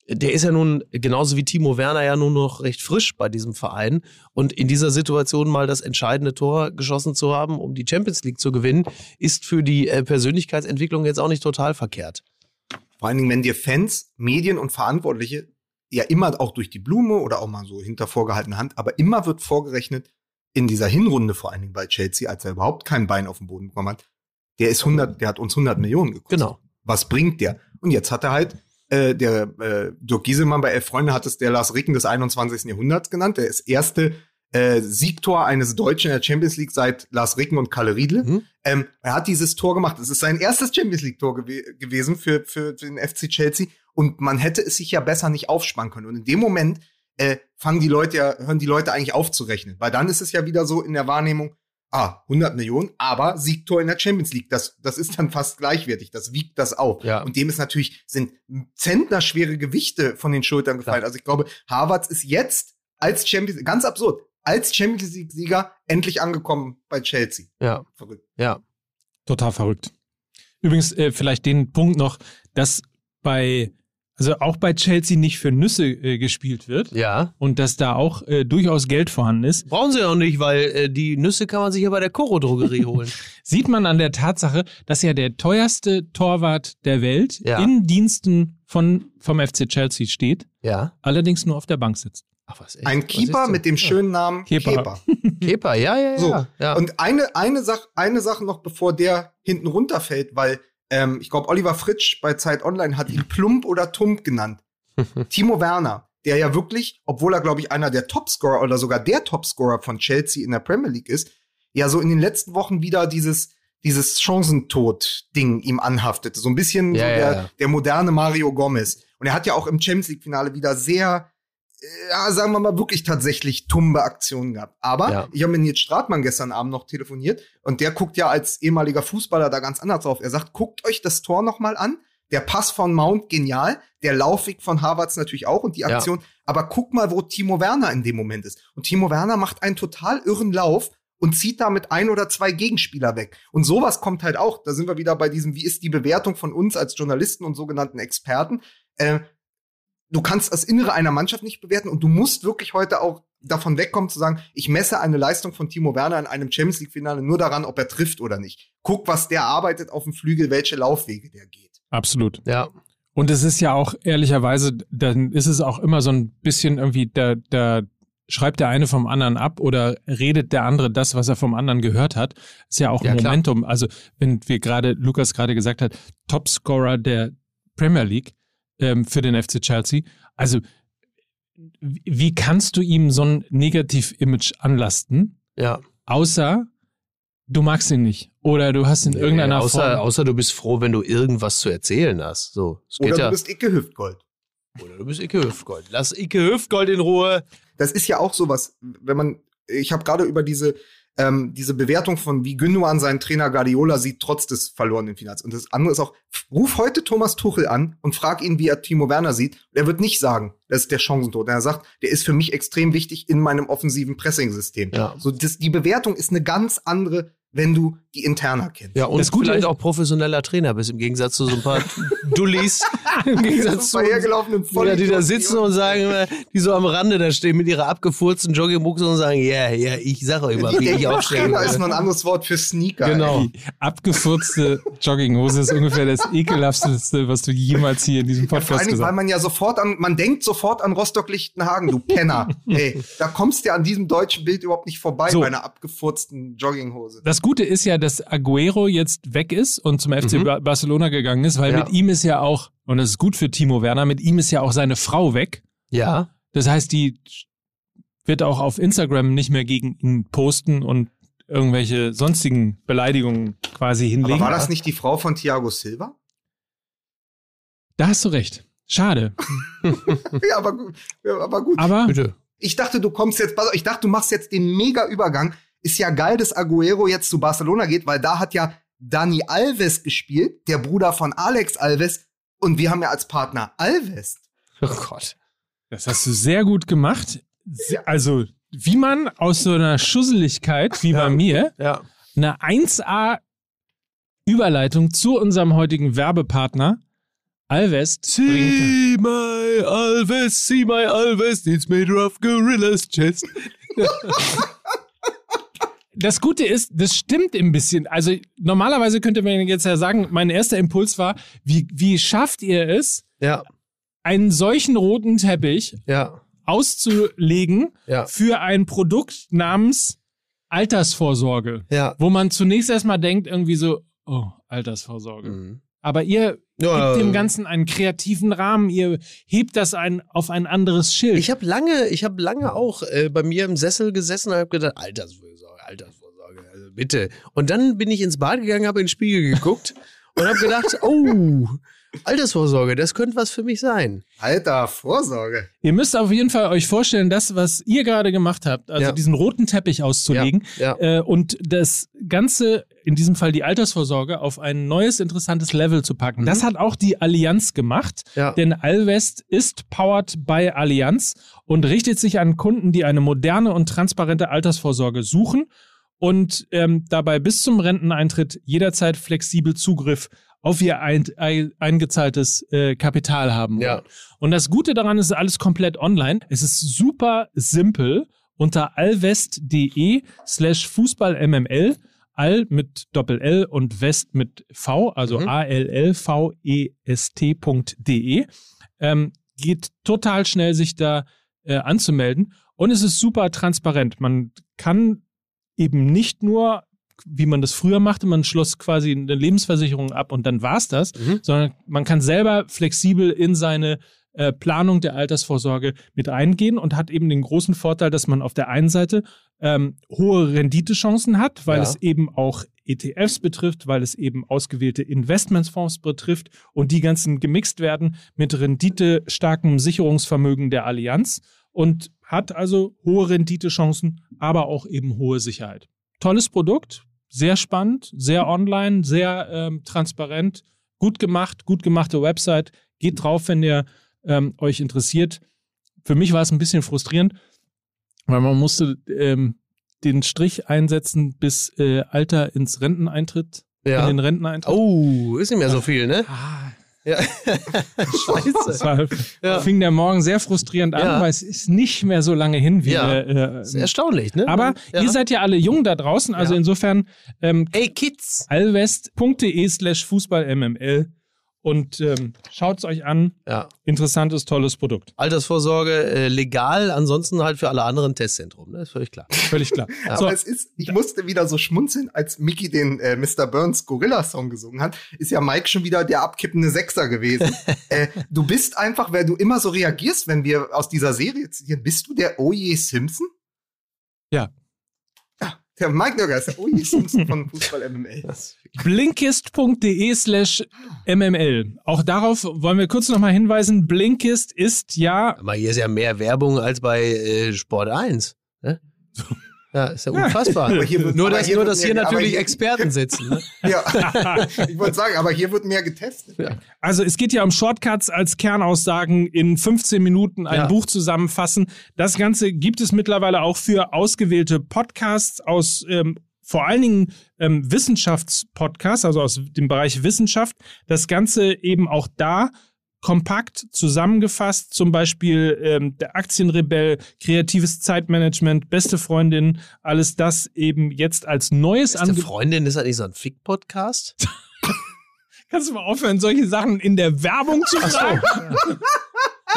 der ist ja nun genauso wie Timo Werner ja nun noch recht frisch bei diesem Verein. Und in dieser Situation mal das entscheidende Tor geschossen zu haben, um die Champions League zu gewinnen, ist für die äh, Persönlichkeitsentwicklung jetzt auch nicht total verkehrt. Vor allen Dingen, wenn dir Fans, Medien und Verantwortliche ja immer auch durch die Blume oder auch mal so hinter vorgehaltener Hand, aber immer wird vorgerechnet, in dieser Hinrunde vor allen Dingen bei Chelsea, als er überhaupt kein Bein auf den Boden bekommen hat, der ist 100, der hat uns 100 Millionen gekostet. Genau. Was bringt der? Und jetzt hat er halt, äh, der äh, Dirk Gieselmann bei Elf Freunde hat es der Lars Ricken des 21. Jahrhunderts genannt. Der ist erste äh, Siegtor eines Deutschen in der Champions League seit Lars Ricken und Kalle Riedle. Mhm. Ähm, er hat dieses Tor gemacht. Es ist sein erstes Champions League-Tor gew gewesen für, für, für den FC Chelsea. Und man hätte es sich ja besser nicht aufsparen können. Und in dem Moment äh, fangen die Leute ja, hören die Leute eigentlich auf zu rechnen. Weil dann ist es ja wieder so in der Wahrnehmung, ah, 100 Millionen, aber Siegtor in der Champions League. Das, das ist dann fast gleichwertig. Das wiegt das auf. Ja. Und dem ist natürlich, sind zentnerschwere Gewichte von den Schultern gefallen. Klar. Also ich glaube, Harvards ist jetzt als Champions, ganz absurd, als Champions League-Sieger endlich angekommen bei Chelsea. Ja. Verrückt. Ja. Total verrückt. Übrigens, äh, vielleicht den Punkt noch, dass bei also auch bei Chelsea nicht für Nüsse äh, gespielt wird Ja. und dass da auch äh, durchaus Geld vorhanden ist, Brauchen sie auch nicht, weil äh, die Nüsse kann man sich ja bei der Koro-Drogerie holen. sieht man an der Tatsache, dass ja der teuerste Torwart der Welt Ja. in Diensten von, vom FC Chelsea steht, ja. allerdings nur auf der Bank sitzt. Ach, was, echt? Ein Keeper mit dem schönen Namen Kepa. Kepa. Kepa, ja, ja, ja. So. ja. Und eine, eine, Sach eine Sache noch, bevor der hinten runterfällt, weil ähm, ich glaube, Oliver Fritsch bei Zeit Online hat ihn Plump oder Tump genannt. Timo Werner, der ja wirklich, obwohl er, glaube ich, einer der Topscorer oder sogar der Topscorer von Chelsea in der Premier League ist, ja so in den letzten Wochen wieder dieses, dieses Chancentod-Ding ihm anhaftete. So ein bisschen Ja, so ja, der, ja. der moderne Mario Gomez. Und er hat ja auch im Champions League-Finale wieder sehr, ja, sagen wir mal, wirklich tatsächlich tumbe Aktionen gehabt. Aber Ja. ich habe mit Nils Stratmann gestern Abend noch telefoniert und der guckt ja als ehemaliger Fußballer da ganz anders drauf. Er sagt, guckt euch das Tor noch mal an. Der Pass von Mount genial, der Laufweg von Harvards natürlich auch und die Ja. Aktion. Aber guck mal, wo Timo Werner in dem Moment ist. Und Timo Werner macht einen total irren Lauf und zieht damit ein oder zwei Gegenspieler weg. Und sowas kommt halt auch. Da sind wir wieder bei diesem, wie ist die Bewertung von uns als Journalisten und sogenannten Experten? Äh, du kannst das Innere einer Mannschaft nicht bewerten und du musst wirklich heute auch davon wegkommen zu sagen, ich messe eine Leistung von Timo Werner in einem Champions League Finale nur daran, ob er trifft oder nicht. Guck, was der arbeitet auf dem Flügel, welche Laufwege der geht. Absolut. ja. Und es ist ja auch ehrlicherweise, dann ist es auch immer so ein bisschen irgendwie, da, da schreibt der eine vom anderen ab oder redet der andere das, was er vom anderen gehört hat. Ist ja auch Ja, ein klar. Momentum. Also wenn wir gerade, Lukas gerade gesagt hat, Topscorer der Premier League ähm, für den FC Chelsea. Also wie kannst du ihm so ein Negativ-Image anlasten, Ja. außer du magst ihn nicht oder du hast in irgendeiner Nee, außer, Form außer du bist froh, wenn du irgendwas zu erzählen hast. So, es geht Oder ja. du bist Icke Hüftgold. oder du bist Icke Hüftgold. Lass Icke Hüftgold in Ruhe. Das ist ja auch sowas, wenn man, ich habe gerade über diese, ähm, diese Bewertung von wie Gündogan seinen Trainer Guardiola sieht, trotz des verlorenen Finals. Und das andere ist auch, ruf heute Thomas Tuchel an und frag ihn, wie er Timo Werner sieht. Er wird nicht sagen, das ist der Chancentod. Er sagt, der ist für mich extrem wichtig in meinem offensiven Pressing-System. Ja. So, das, die Bewertung ist eine ganz andere, wenn du die Interna kennst. Ja, und Das Gute vielleicht ist- auch professioneller Trainer bist, im Gegensatz zu so ein paar Dullis. Im Gegensatz zu uns, hergelaufenen oder die da sitzen und sagen, immer, die so am Rande da stehen mit ihrer abgefurzten Joggingbuchse und sagen, ja, ja, ich sag euch immer, wie ich aufstehen Trainer ist noch ein anderes Wort für Sneaker. Genau. Die abgefurzte Jogginghose ist ungefähr das ekelhafteste, was du jemals hier in diesem Ja, vor Podcast allen Dingen, weil gesagt hast. man ja sofort an, man denkt sofort an Rostock-Lichtenhagen, du Penner. Ey, da kommst du ja an diesem deutschen Bild überhaupt nicht vorbei So. bei einer abgefurzten Jogginghose. Das Gute ist ja, dass Aguero jetzt weg ist und zum FC Mhm. Ba- Barcelona gegangen ist, weil Ja. mit ihm ist ja auch, und das ist gut für Timo Werner, mit ihm ist ja auch seine Frau weg. Ja, Das heißt, die wird auch auf Instagram nicht mehr gegen ihn posten und irgendwelche sonstigen Beleidigungen quasi hinlegen. Aber war das nicht die Frau von Thiago Silva? da hast du recht. Schade. ja, aber aber gut. Aber bitte. Ich dachte, du kommst jetzt, ich dachte, du machst jetzt den mega Übergang. Ist ja geil, dass Aguero jetzt zu Barcelona geht, weil da hat ja Dani Alves gespielt, der Bruder von Alex Alves. Und wir haben ja als Partner Alves. Oh Gott. das hast du sehr gut gemacht. Also, wie man aus so einer Schusseligkeit wie bei mir Ja. eine 1A Überleitung zu unserem heutigen Werbepartner Alves bringt. See my Alves, see my Alves, it's made of gorilla's chest. Das Gute ist, das stimmt ein bisschen. Also normalerweise könnte man jetzt ja sagen, mein erster Impuls war, wie, wie schafft ihr es, Ja, einen solchen roten Teppich ja, auszulegen ja, für ein Produkt namens Altersvorsorge, wo man zunächst erstmal denkt irgendwie so, oh, Altersvorsorge. Mhm. Aber ihr Ja, gibt dem äh, Ganzen einen kreativen Rahmen, ihr hebt das ein, auf ein anderes Schild. Ich habe lange, ich habe lange auch äh, bei mir im Sessel gesessen und habe gedacht, Altersvorsorge, bitte. Und dann bin ich ins Bad gegangen, habe in den Spiegel geguckt und habe gedacht, oh, Altersvorsorge, das könnte was für mich sein. Alter, Vorsorge. Ihr müsst auf jeden Fall euch vorstellen, das, was ihr gerade gemacht habt, also Ja. diesen roten Teppich auszulegen Ja, äh, und das Ganze, in diesem Fall die Altersvorsorge, auf ein neues, interessantes Level zu packen. Mhm. Das hat auch die Allianz gemacht, ja. denn Alvest ist powered by Allianz und richtet sich an Kunden, die eine moderne und transparente Altersvorsorge suchen und ähm, dabei bis zum Renteneintritt jederzeit flexibel Zugriff auf ihr ein, ein, eingezahltes äh, Kapital haben. Ja. Und das Gute daran ist alles komplett online. Es ist super simpel unter allwest.de slash fußballmml all mit Doppel L und West mit V, also Mhm. A-L-L-V-E-S-T.de. Ähm, geht total schnell, sich da äh, anzumelden. Und es ist super transparent. Man kann eben nicht nur, wie man das früher machte, man schloss quasi eine Lebensversicherung ab und dann war's das, Mhm. sondern man kann selber flexibel in seine äh, Planung der Altersvorsorge mit eingehen und hat eben den großen Vorteil, dass man auf der einen Seite ähm, hohe Renditechancen hat, weil Ja. es eben auch ETFs betrifft, weil es eben ausgewählte Investmentsfonds betrifft und die ganzen gemixt werden mit renditestarkem Sicherungsvermögen der Allianz und hat also hohe Renditechancen, aber auch eben hohe Sicherheit. Tolles Produkt, sehr spannend, sehr online, sehr ähm, transparent, gut gemacht, gut gemachte Website. Geht drauf, wenn ihr ähm, euch interessiert. Für mich war es ein bisschen frustrierend, weil man musste ähm, den Strich einsetzen bis äh, Alter ins Renteneintritt, in Ja. den Renteneintritt. Oh, ist nicht mehr so viel, ne? Ah, Ja. Scheiße. war, Ja. fing der Morgen sehr frustrierend an, Ja. weil es ist nicht mehr so lange hin wie Ja. äh, Ist erstaunlich, ne? Aber ihr seid ja alle jung da draußen, also insofern ähm, Ey, Kids! allwest.de slash fußballmml und ähm, schaut es euch an. Ja. Interessantes, tolles Produkt. Altersvorsorge äh, legal, ansonsten halt für alle anderen Testzentrum, ne? Ist völlig klar. Völlig klar. Ja. So, Aber es ist, ich musste wieder so schmunzeln, als Mickey den äh, Mr. Burns Gorilla-Song gesungen hat, ist ja Mike schon wieder der abkippende Sechser gewesen. äh, du bist einfach, weil du immer so reagierst, wenn wir aus dieser Serie zitieren, bist du der O.J. Simpson? Ja. Ja, der ist der O.J. Simpson von Fußball MML. blinkist.de slash mml. Auch darauf wollen wir kurz nochmal hinweisen. Blinkist ist ja Aber hier ist ja mehr Werbung als bei äh, Sport 1. Ne? Ja, ist ja unfassbar. Aber hier wird- nur, dass, hier nur, dass hier mehr- natürlich hier- Experten sitzen. Ne? Ja, ich wollte sagen, aber hier wird mehr getestet. Also es geht ja um Shortcuts als Kernaussagen in 15 Minuten ein Ja. Buch zusammenfassen. Das Ganze gibt es mittlerweile auch für ausgewählte Podcasts aus ähm, vor allen Dingen ähm, Wissenschaftspodcasts, also aus dem Bereich Wissenschaft. Das Ganze eben auch da kompakt zusammengefasst, zum Beispiel ähm, der Aktienrebell, kreatives Zeitmanagement, beste Freundin, alles das eben jetzt als neues Beste. Freundin, ist nicht so ein Fick-Podcast? Kannst du mal aufhören, solche Sachen in der Werbung zu sagen?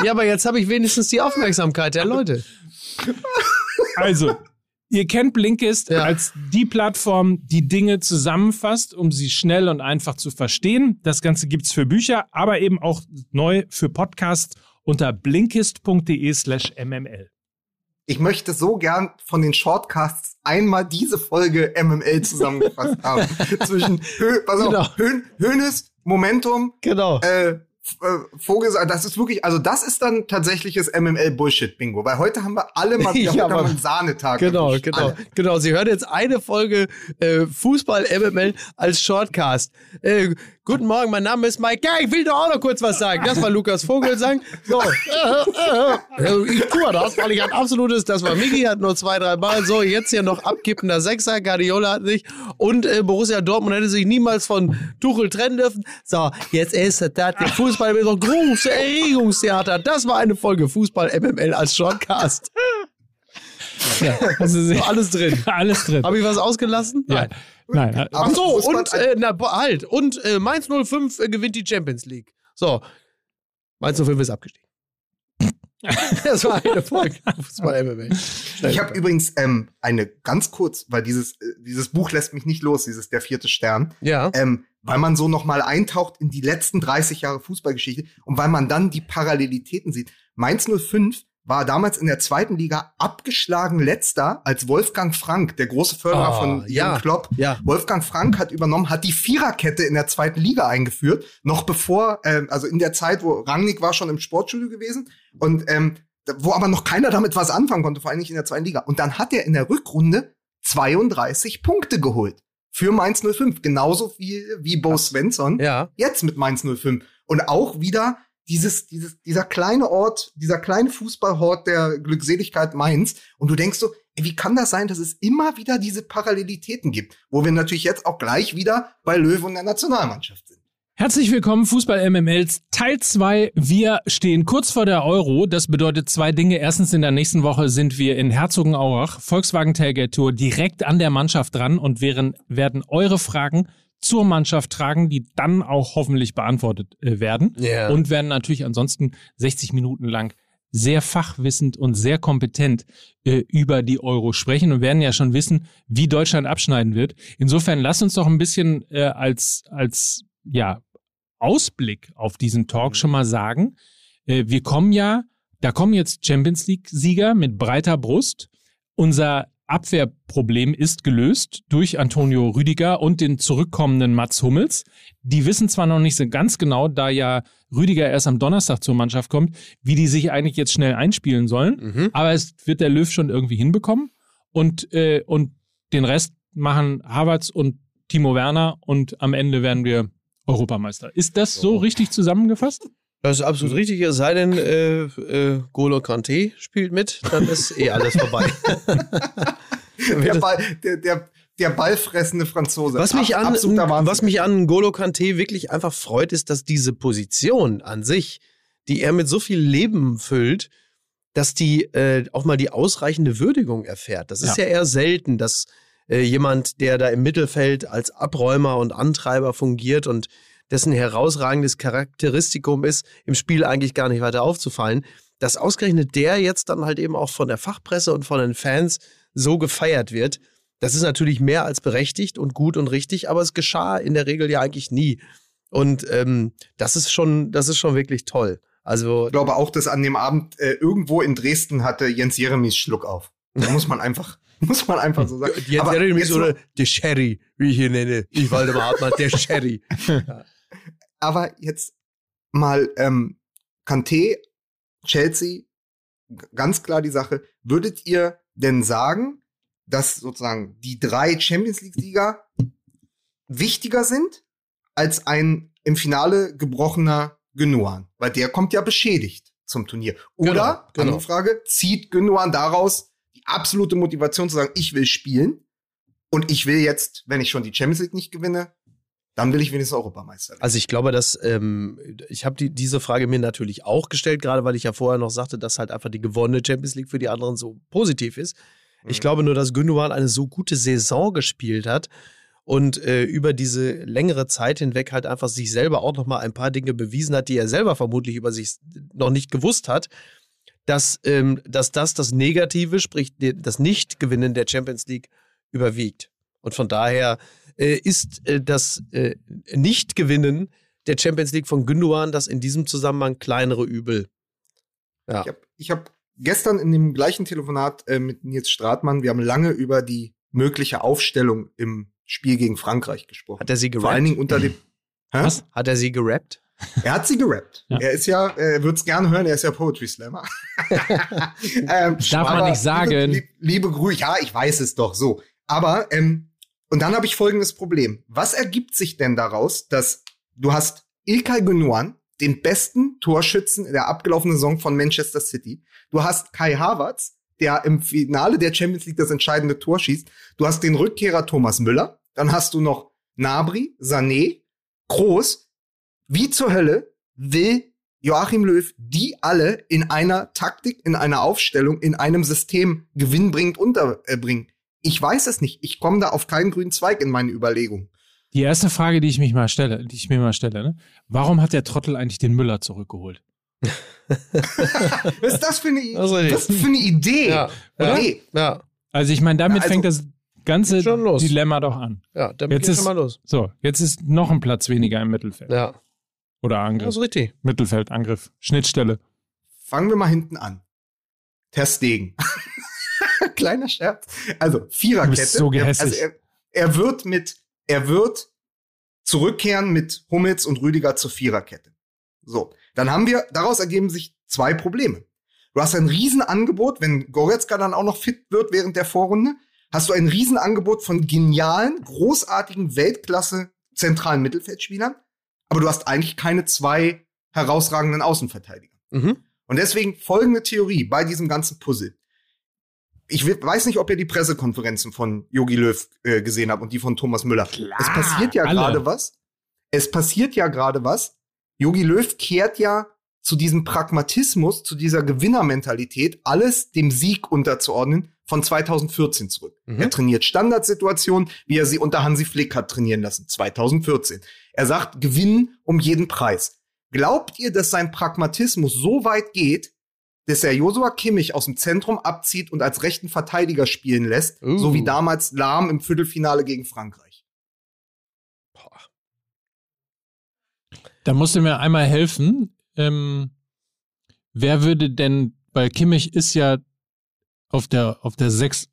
Ja, aber jetzt habe ich wenigstens die Aufmerksamkeit der Leute. Also, ihr kennt Blinkist Ja. als die Plattform, die Dinge zusammenfasst, um sie schnell und einfach zu verstehen. Das Ganze gibt's für Bücher, aber eben auch neu für Podcasts unter blinkist.de slash mml. Ich möchte so gern von den Shortcasts einmal diese Folge MML zusammengefasst haben. Zwischen Hö Genau. Hö Hönes, Momentum, Genau. äh, Äh, Vogel, das ist wirklich, also das ist dann tatsächliches MML-Bullshit-Bingo, weil heute haben wir alle mal, Ja, heute aber- haben wir einen Sahnetag. Genau, erwischt. genau, Alle. genau. Sie hören jetzt eine Folge äh, Fußball MML als Shortcast. Äh, guten Morgen, mein Name ist Mike. Ja, ich will doch auch noch kurz was sagen. Das war Lukas Vogelsang. So, äh, äh, äh, ich tue das, weil ich ein absolutes, das war Miki, hat nur zwei, drei Mal. So, jetzt hier noch abkippender Sechser, Guardiola hat nicht. Und äh, Borussia Dortmund hätte sich niemals von Tuchel trennen dürfen. So, jetzt ist das, der Fußball mit so große Erregungstheater. Das war eine Folge Fußball MML als Shortcast. Ja, also So, alles drin. alles drin. Habe ich was ausgelassen? Ja. Nein. Äh, Ach so, und, äh, na, halt, und äh, Mainz 05 äh, gewinnt die Champions League. So, Mainz 05 ist abgestiegen. das war eine Folge. Fußball MMA. Ich habe übrigens ähm, eine ganz kurz, weil dieses, äh, dieses Buch lässt mich nicht los, dieses Der vierte Stern, Ja. ähm, weil man so noch mal eintaucht in die letzten 30 Jahre Fußballgeschichte und weil man dann die Parallelitäten sieht. Mainz 05 war damals in der zweiten Liga abgeschlagen letzter als Wolfgang Frank, der große Förderer Ah, von Jürgen ja. Klopp. Ja. Wolfgang Frank hat übernommen, hat die Viererkette in der zweiten Liga eingeführt, noch bevor, ähm, also in der Zeit, wo Rangnick war schon im Sportstudio gewesen und ähm, wo aber noch keiner damit was anfangen konnte, vor allem nicht in der zweiten Liga. Und dann hat er in der Rückrunde 32 Punkte geholt für Mainz 05, genauso viel wie Bo Svensson Ja. jetzt mit Mainz 05. Und auch wieder dieses, dieses, dieser kleine Ort, dieser kleine Fußballhort der Glückseligkeit Mainz. Und du denkst so, ey, wie kann das sein, dass es immer wieder diese Parallelitäten gibt? Wo wir natürlich jetzt auch gleich wieder bei Löwe und der Nationalmannschaft sind. Herzlich willkommen, Fußball MMLs Teil 2. Wir stehen kurz vor der Euro. Das bedeutet zwei Dinge. Erstens, in der nächsten Woche sind wir in Herzogenaurach, Volkswagen Tailgate Tour, direkt an der Mannschaft dran und werden, werden eure Fragen zur Mannschaft tragen, die dann auch hoffentlich beantwortet äh, werden. Ja. Und werden natürlich ansonsten 60 Minuten lang sehr fachwissend und sehr kompetent äh, über die Euro sprechen und werden ja schon wissen, wie Deutschland abschneiden wird. Insofern lasst uns doch ein bisschen äh, als, als ja, Ausblick auf diesen Talk schon mal sagen. Äh, wir kommen ja, da kommen jetzt Champions League-Sieger mit breiter Brust. Unser Abwehrproblem ist gelöst durch Antonio Rüdiger und den zurückkommenden Mats Hummels. Die wissen zwar noch nicht so ganz genau, da ja Rüdiger erst am Donnerstag zur Mannschaft kommt, wie die sich eigentlich jetzt schnell einspielen sollen, Mhm. aber es wird der Löw schon irgendwie hinbekommen und, äh, und den Rest machen Havertz und Timo Werner und am Ende werden wir Europameister. Ist das so richtig zusammengefasst? Das ist absolut richtig, es sei denn, äh, äh, Golo Kanté spielt mit, dann ist eh alles vorbei. Der, Ball, der, der, der ballfressende Franzose. Was mich, an, was mich an Golo Kanté wirklich einfach freut, ist, dass diese Position an sich, die er mit so viel Leben füllt, dass die äh, auch mal die ausreichende Würdigung erfährt. Das ist ja, eher selten, dass äh, jemand, der da im Mittelfeld als Abräumer und Antreiber fungiert und dessen herausragendes Charakteristikum ist, im Spiel eigentlich gar nicht weiter aufzufallen, dass ausgerechnet der jetzt dann halt eben auch von der Fachpresse und von den Fans so gefeiert wird. Das ist natürlich mehr als berechtigt und gut und richtig, aber es geschah in der Regel ja eigentlich nie. Und ähm, das ist schon, das ist schon wirklich toll. Also Ich glaube auch, dass an dem Abend äh, irgendwo in Dresden hatte Jens Jeremies Schluck auf. Da muss man einfach, muss man einfach so sagen. Jetzt so mal- der Sherry, wie ich ihn nenne. Ich Waldemar Hartmann, der Sherry. Aber jetzt mal ähm, Kanté, Chelsea, ganz klar die Sache. Würdet ihr denn sagen, dass sozusagen die drei Champions League-Sieger wichtiger sind als ein im Finale gebrochener Gündogan? Weil der kommt ja beschädigt zum Turnier. Oder, Genau, genau. andere Frage, zieht Gündogan daraus die absolute Motivation zu sagen, ich will spielen und ich will jetzt, wenn ich schon die Champions League nicht gewinne, dann will ich wenigstens Europameister werden. Also ich glaube, dass ähm, ich habe die, diese Frage mir natürlich auch gestellt, gerade weil ich ja vorher noch sagte, dass halt einfach die gewonnene Champions League für die anderen so positiv ist. Ich Mhm. glaube nur, dass Gündogan eine so gute Saison gespielt hat und äh, über diese längere Zeit hinweg halt einfach sich selber auch noch mal ein paar Dinge bewiesen hat, die er selber vermutlich über sich noch nicht gewusst hat, dass, ähm, dass das das Negative, sprich das Nicht-Gewinnen der Champions League überwiegt. Und von daher äh, ist äh, das äh, Nicht-Gewinnen der Champions League von Gündogan das in diesem Zusammenhang kleinere Übel. Ja. Ich habe ich hab gestern in dem gleichen Telefonat äh, mit Nils Stratmann, wir haben lange über die mögliche Aufstellung im Spiel gegen Frankreich gesprochen. Hat er sie Vor allen gerappt? Dingen unter dem. Hä? Was? Hat er sie gerappt? Er hat sie gerappt. Ja. Er ist ja, er wird's gerne hören, er ist ja Poetry Slammer. ähm, Darf man nicht sagen. Liebe, lieb- liebe Grüße, ja, ich weiß es doch so. Aber, ähm, und dann habe ich folgendes Problem. Was ergibt sich denn daraus, dass du hast Ilkay Gündogan, den besten Torschützen in der abgelaufenen Saison von Manchester City. Du hast Kai Havertz, der im Finale der Champions League das entscheidende Tor schießt. Du hast den Rückkehrer Thomas Müller. Dann hast du noch Nabri, Sané, Kroos. Wie zur Hölle will Joachim Löw die alle in einer Taktik, in einer Aufstellung, in einem System gewinnbringend unterbringen? Ich weiß es nicht. Ich komme da auf keinen grünen Zweig in meine Überlegung. Die erste Frage, die ich mich mal stelle, die ich mir mal stelle, ne? Warum hat der Trottel eigentlich den Müller zurückgeholt? Was ist das für eine, Das für eine Idee? Ja, Oder? ja. Ja, Also ich meine, damit also- fängt das ganze Schon los. Dilemma doch an. ja, dann Jetzt ist- schon mal los. So, jetzt ist noch ein Platz weniger im Mittelfeld. Ja, Oder das Angriff. ist richtig. Mittelfeld, Angriff, Schnittstelle. Fangen wir mal hinten an. Ter Stegen. Kleiner Scherz. Also, Viererkette. Du bist so er, gehässig. also er, er wird mit, er wird zurückkehren mit Hummels und Rüdiger zur Viererkette. So. Dann haben wir, daraus ergeben sich zwei Probleme. Du hast ein Riesenangebot, wenn Goretzka dann auch noch fit wird während der Vorrunde, hast du ein Riesenangebot von genialen, großartigen Weltklasse zentralen Mittelfeldspielern, aber du hast eigentlich keine zwei herausragenden Außenverteidiger. Mhm. Und deswegen folgende Theorie bei diesem ganzen Puzzle. Ich we- weiß nicht, ob ihr die Pressekonferenzen von Jogi Löw äh, gesehen habt und die von Thomas Müller. es passiert ja gerade was. es passiert ja gerade was. Yogi Löw kehrt ja zu diesem Pragmatismus, zu dieser Gewinnermentalität, alles dem Sieg unterzuordnen, von 2014 zurück. Mhm. Er trainiert Standardsituationen, wie er sie unter Hansi Flick hat trainieren lassen, 2014. Er sagt, gewinnen um jeden Preis. Glaubt ihr, dass sein Pragmatismus so weit geht, dass er Josua Kimmich aus dem Zentrum abzieht und als rechten Verteidiger spielen lässt, Uh. so wie damals Lahm im Viertelfinale gegen Frankreich? Da musst du mir einmal helfen. Ähm, wer würde denn, weil Kimmich ist ja auf der, auf der 6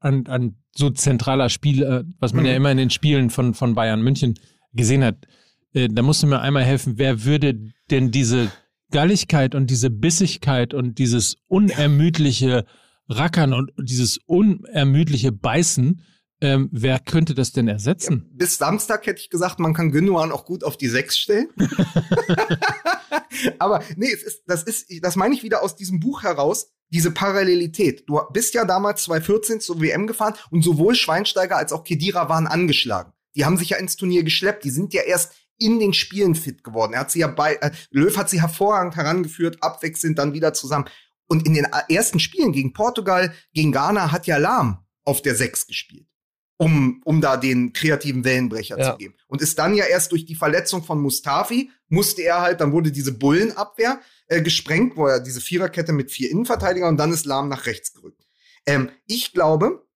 an, an so zentraler Spieler, was man Mhm. ja immer in den Spielen von, von Bayern München gesehen hat. Äh, da musst du mir einmal helfen, wer würde denn diese Galligkeit und diese Bissigkeit und dieses unermüdliche Rackern und dieses unermüdliche Beißen, ähm, wer könnte das denn ersetzen? Bis Samstag hätte ich gesagt, man kann Gündogan auch gut auf die Sechs stellen. Aber nee, ist, das ist, das meine ich wieder aus diesem Buch heraus, diese Parallelität. Du bist ja damals 2014 zur WM gefahren und sowohl Schweinsteiger als auch Kedira waren angeschlagen. Die haben sich ja ins Turnier geschleppt. Die sind ja erst in den Spielen fit geworden. Er hat sie ja bei, äh, Löw hat sie hervorragend herangeführt, abwechselnd dann wieder zusammen. Und in den ersten Spielen gegen Portugal, gegen Ghana hat ja Lahm auf der Sechs gespielt um, um da den kreativen Wellenbrecher Ja. zu geben. Und ist dann ja erst durch die Verletzung von Mustafi, musste er halt, dann wurde diese Bullenabwehr äh, gesprengt, wo er diese Viererkette mit vier Innenverteidigern und dann ist Lahm nach rechts gerückt. Ähm, ich glaube,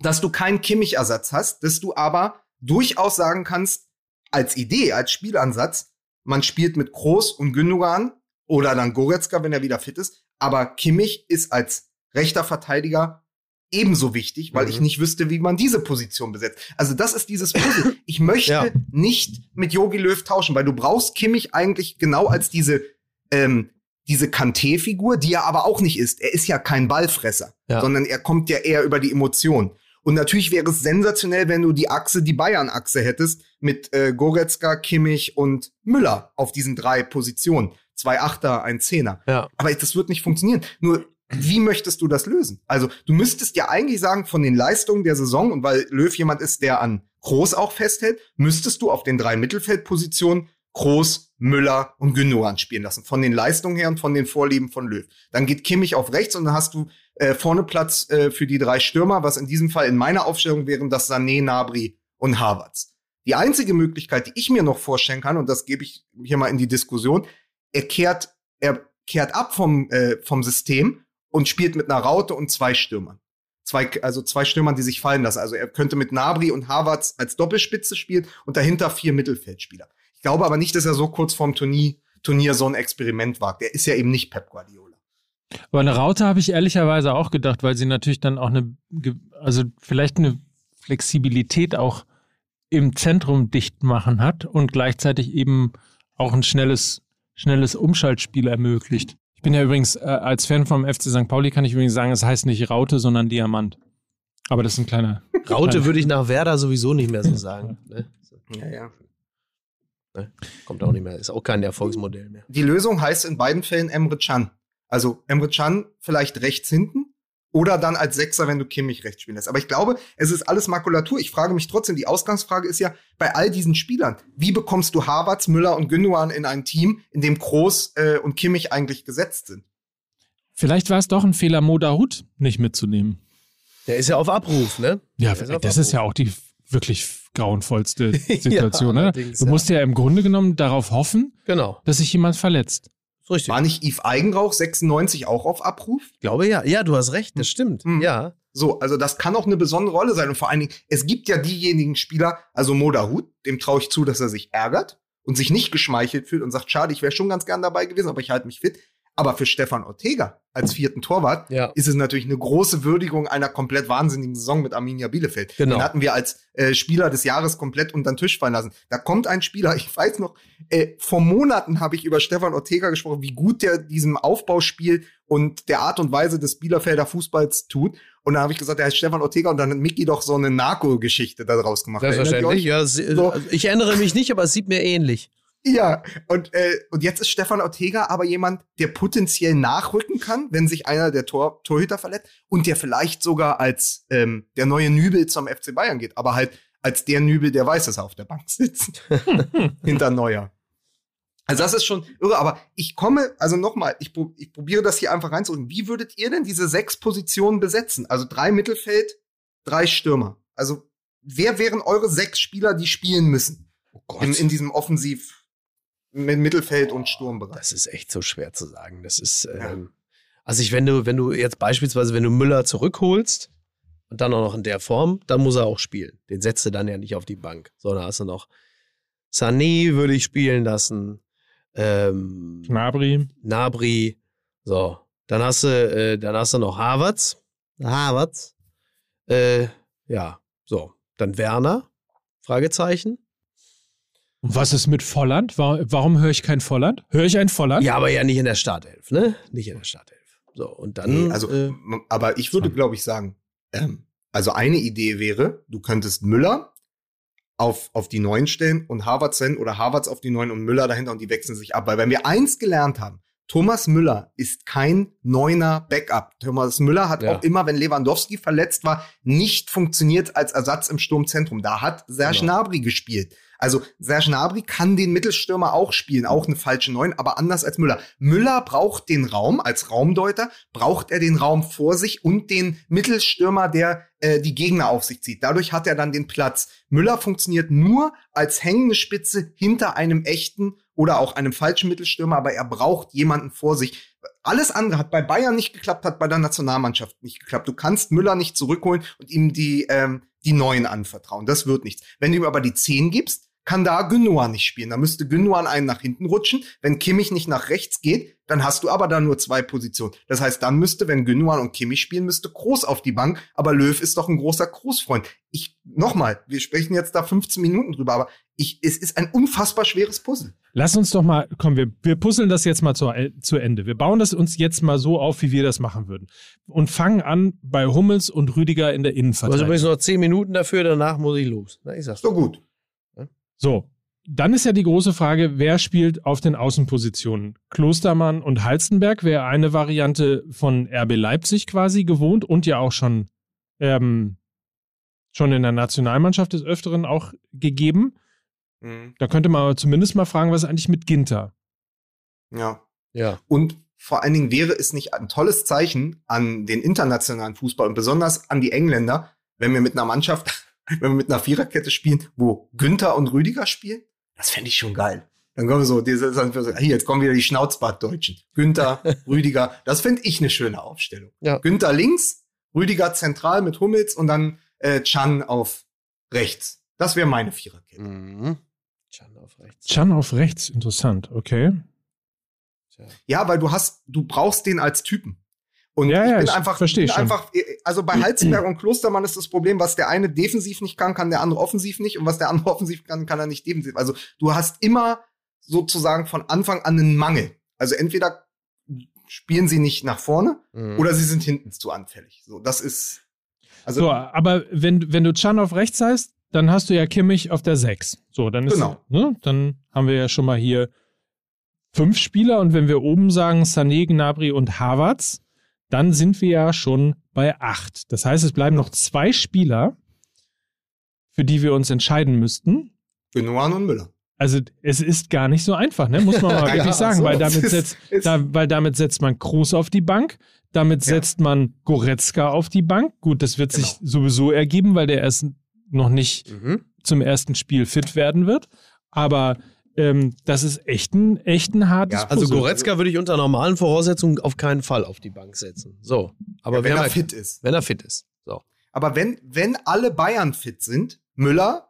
dass du keinen Kimmich-Ersatz hast, dass du aber durchaus sagen kannst, als Idee, als Spielansatz, man spielt mit Kroos und Gündogan oder dann Goretzka, wenn er wieder fit ist, aber Kimmich ist als rechter Verteidiger ebenso wichtig, weil Mhm. ich nicht wüsste, wie man diese Position besetzt. Also das ist dieses Puzzle. Ich möchte Ja. nicht mit Yogi Löw tauschen, weil du brauchst Kimmich eigentlich genau als diese ähm, diese Kanté-Figur, die er aber auch nicht ist. Er ist ja kein Ballfresser, Ja. sondern er kommt ja eher über die Emotion. Und natürlich wäre es sensationell, wenn du die Achse, die Bayern-Achse hättest, mit äh, Goretzka, Kimmich und Müller auf diesen drei Positionen. Zwei Achter, ein Zehner. Ja. Aber das wird nicht funktionieren. Nur, wie möchtest du das lösen? Also, du müsstest ja eigentlich sagen, von den Leistungen der Saison, und weil Löw jemand ist, der an Groß auch festhält, müsstest du auf den drei Mittelfeldpositionen Groß, Müller und Gündogan spielen lassen. Von den Leistungen her und von den Vorlieben von Löw. Dann geht Kimmich auf rechts und dann hast du äh, vorne Platz äh, für die drei Stürmer, was in diesem Fall in meiner Aufstellung wären das Sané, Nabri und Havertz. Die einzige Möglichkeit, die ich mir noch vorstellen kann, und das gebe ich hier mal in die Diskussion, er kehrt, er kehrt ab vom, äh, vom System und spielt mit einer Raute und zwei Stürmern. Zwei, also zwei Stürmern, die sich fallen lassen. Also er könnte mit Nabri und Havertz als Doppelspitze spielen und dahinter vier Mittelfeldspieler. Ich glaube aber nicht, dass er so kurz vorm Turnier, Turnier so ein Experiment wagt. Er ist ja eben nicht Pep Guardiola. Aber eine Raute habe ich ehrlicherweise auch gedacht, weil sie natürlich dann auch eine, also vielleicht eine Flexibilität auch im Zentrum dicht machen hat und gleichzeitig eben auch ein schnelles, schnelles Umschaltspiel ermöglicht. Ich bin ja übrigens, äh, als Fan vom FC St. Pauli kann ich übrigens sagen, es heißt nicht Raute, sondern Diamant. Aber das ist ein kleiner. Raute würde ich nach Werder sowieso nicht mehr so sagen. Ne? Ja, ja. Kommt auch nicht mehr. Ist auch kein Erfolgsmodell mehr. Die Lösung heißt in beiden Fällen Emre Can. Also Emre Can vielleicht rechts hinten oder dann als Sechser, wenn du Kimmich rechts spielen lässt. Aber ich glaube, es ist alles Makulatur. Ich frage mich trotzdem, die Ausgangsfrage ist ja bei all diesen Spielern, wie bekommst du Havertz, Müller und Gündogan in ein Team, in dem Kroos äh, und Kimmich eigentlich gesetzt sind? Vielleicht war es doch ein Fehler, Moda Hut nicht mitzunehmen. Der ist ja auf Abruf, ne? Ja, Der ist auf das ist ja Abruf. auch die wirklich grauenvollste Situation. Ja, ne? Du ja. musst ja im Grunde genommen darauf hoffen, Genau. dass sich jemand verletzt. Richtig. War nicht Yves Eigenrauch 96 auch auf Abruf? Ich glaube ja. Ja, du hast recht. Das stimmt. Mhm. Ja. So, also das kann auch eine besondere Rolle sein. Und vor allen Dingen, es gibt ja diejenigen Spieler, also Moda Hut, dem traue ich zu, dass er sich ärgert und sich nicht geschmeichelt fühlt und sagt, schade, ich wäre schon ganz gern dabei gewesen, aber ich halte mich fit. Aber für Stefan Ortega als vierten Torwart Ja. ist es natürlich eine große Würdigung einer komplett wahnsinnigen Saison mit Arminia Bielefeld. Genau. Den hatten wir als äh, Spieler des Jahres komplett unter den Tisch fallen lassen. Da kommt ein Spieler, ich weiß noch, äh, vor Monaten habe ich über Stefan Ortega gesprochen, wie gut der diesem Aufbauspiel und der Art und Weise des Bielefelder Fußballs tut. Und dann habe ich gesagt, der heißt Stefan Ortega und dann hat Mickey doch so eine Narko-Geschichte daraus gemacht. Selbstverständlich. Ja, So. also ich erinnere mich nicht, aber es sieht mir ähnlich. Ja, und, äh, und jetzt ist Stefan Ortega aber jemand, der potenziell nachrücken kann, wenn sich einer der Tor Torhüter verletzt und der vielleicht sogar als ähm, der neue Nübel zum FC Bayern geht, aber halt als der Nübel, der weiß, dass er auf der Bank sitzt. Hinter Neuer. Also das ist schon irre, aber ich komme, also nochmal, ich, ich probiere das hier einfach reinzuholen. Wie würdet ihr denn diese sechs Positionen besetzen? Also drei Mittelfeld, drei Stürmer. Also wer wären eure sechs Spieler, die spielen müssen? Oh Gott. In, in diesem Offensiv, mit Mittelfeld und Sturmbereich. Das ist echt so schwer zu sagen. Das ist, Ja. ähm, also ich, wenn du, wenn du jetzt beispielsweise, wenn du Müller zurückholst und dann auch noch in der Form, dann muss er auch spielen. Den setzt du dann ja nicht auf die Bank, sondern hast du noch Sané würde ich spielen lassen, ähm, Gnabry. Nabri, so. Dann hast du, äh, dann hast du noch Havertz, Havertz, äh, ja, so. Dann Werner, Fragezeichen. Und was ist mit Volland? Wa- Warum höre ich kein Volland? Höre ich ein Volland? Ja, aber ja nicht in der Startelf, ne? Nicht in der Startelf. So, und dann. Nee, also, äh, aber ich würde, glaube ich, sagen, ähm, also eine Idee wäre, du könntest Müller auf, auf die Neuen stellen und Harvards hin oder Harvards auf die Neuen und Müller dahinter und die wechseln sich ab. Weil wenn wir eins gelernt haben, Thomas Müller ist kein neuner Backup. Thomas Müller hat Ja. auch immer, wenn Lewandowski verletzt war, nicht funktioniert als Ersatz im Sturmzentrum. Da hat Serge Genau. Gnabry gespielt. Also Serge Gnabry kann den Mittelstürmer auch spielen, auch eine falsche Neun, aber anders als Müller. Müller braucht den Raum als Raumdeuter, braucht er den Raum vor sich und den Mittelstürmer, der äh, die Gegner auf sich zieht. Dadurch hat er dann den Platz. Müller funktioniert nur als hängende Spitze hinter einem echten oder auch einem falschen Mittelstürmer, aber er braucht jemanden vor sich. Alles andere hat bei Bayern nicht geklappt, hat bei der Nationalmannschaft nicht geklappt. Du kannst Müller nicht zurückholen und ihm die, ähm, die Neuen anvertrauen. Das wird nichts. Wenn du ihm aber die Zehn gibst, kann da Gündogan nicht spielen. Da müsste Gündogan einen nach hinten rutschen. Wenn Kimmich nicht nach rechts geht, dann hast du aber da nur zwei Positionen. Das heißt, dann müsste, wenn Gündogan und Kimmich spielen, müsste Groß auf die Bank. Aber Löw ist doch ein großer Großfreund. Ich, nochmal, wir sprechen jetzt da 15 Minuten drüber, aber ich, es ist ein unfassbar schweres Puzzle. Lass uns doch mal, komm, wir, wir puzzeln das jetzt mal zu, zu Ende. Wir bauen das uns jetzt mal so auf, wie wir das machen würden. Und fangen an bei Hummels und Rüdiger in der Innenverteidigung. übrigens noch zehn Minuten dafür, danach muss ich los. Na, ich sag's So gut. So, dann ist ja die große Frage, wer spielt auf den Außenpositionen? Klostermann und Halstenberg wäre eine Variante von RB Leipzig quasi gewohnt und ja auch schon, ähm, schon in der Nationalmannschaft des Öfteren auch gegeben. Da könnte man aber zumindest mal fragen, was ist eigentlich mit Ginter? Ja. Ja. Und vor allen Dingen wäre es nicht ein tolles Zeichen an den internationalen Fußball und besonders an die Engländer, wenn wir mit einer Mannschaft, wenn wir mit einer Viererkette spielen, wo Günther und Rüdiger spielen? Das fände ich schon geil. Dann kommen wir so, diese, hier, jetzt kommen wieder die Schnauzbart-Deutschen. Günther, Rüdiger, das fände ich eine schöne Aufstellung. Ja. Günther links, Rüdiger zentral mit Hummels und dann äh, Chan auf rechts. Das wäre meine Viererkette. Mhm. Chan auf rechts. Chan auf rechts, interessant, okay. Tja. Ja, weil du hast, du brauchst den als Typen. Und Ja, ich ja, bin ich einfach, bin schon. einfach, also bei Halzenberg und Klostermann ist das Problem, was der eine defensiv nicht kann, kann der andere offensiv nicht und was der andere offensiv kann, kann er nicht defensiv. Also du hast immer sozusagen von Anfang an einen Mangel. Also entweder spielen sie nicht nach vorne Mhm. oder sie sind hinten zu anfällig. So, das ist, also So, aber wenn, wenn du Chan auf rechts heißt, dann hast du ja Kimmich auf der 6. So, dann ist, Genau. ne, dann haben wir ja schon mal hier fünf Spieler und wenn wir oben sagen Sané, Gnabry und Havertz, dann sind wir ja schon bei acht. Das heißt, es bleiben noch zwei Spieler, für die wir uns entscheiden müssten. Benoit und Müller. Also es ist gar nicht so einfach, ne? muss man mal Ja, wirklich sagen, so, weil damit setzt, ist- da, weil damit setzt man Kroos auf die Bank, damit Ja. setzt man Goretzka auf die Bank. Gut, das wird sich Genau. sowieso ergeben, weil der erst noch nicht Mhm. zum ersten Spiel fit werden wird. Aber ähm, das ist echt ein, echt ein hartes Ja, Also. Goretzka würde ich unter normalen Voraussetzungen auf keinen Fall auf die Bank setzen. So. Aber Ja, wenn wer er fit ist. Wenn er fit ist. So. Aber wenn, wenn alle Bayern fit sind, Müller,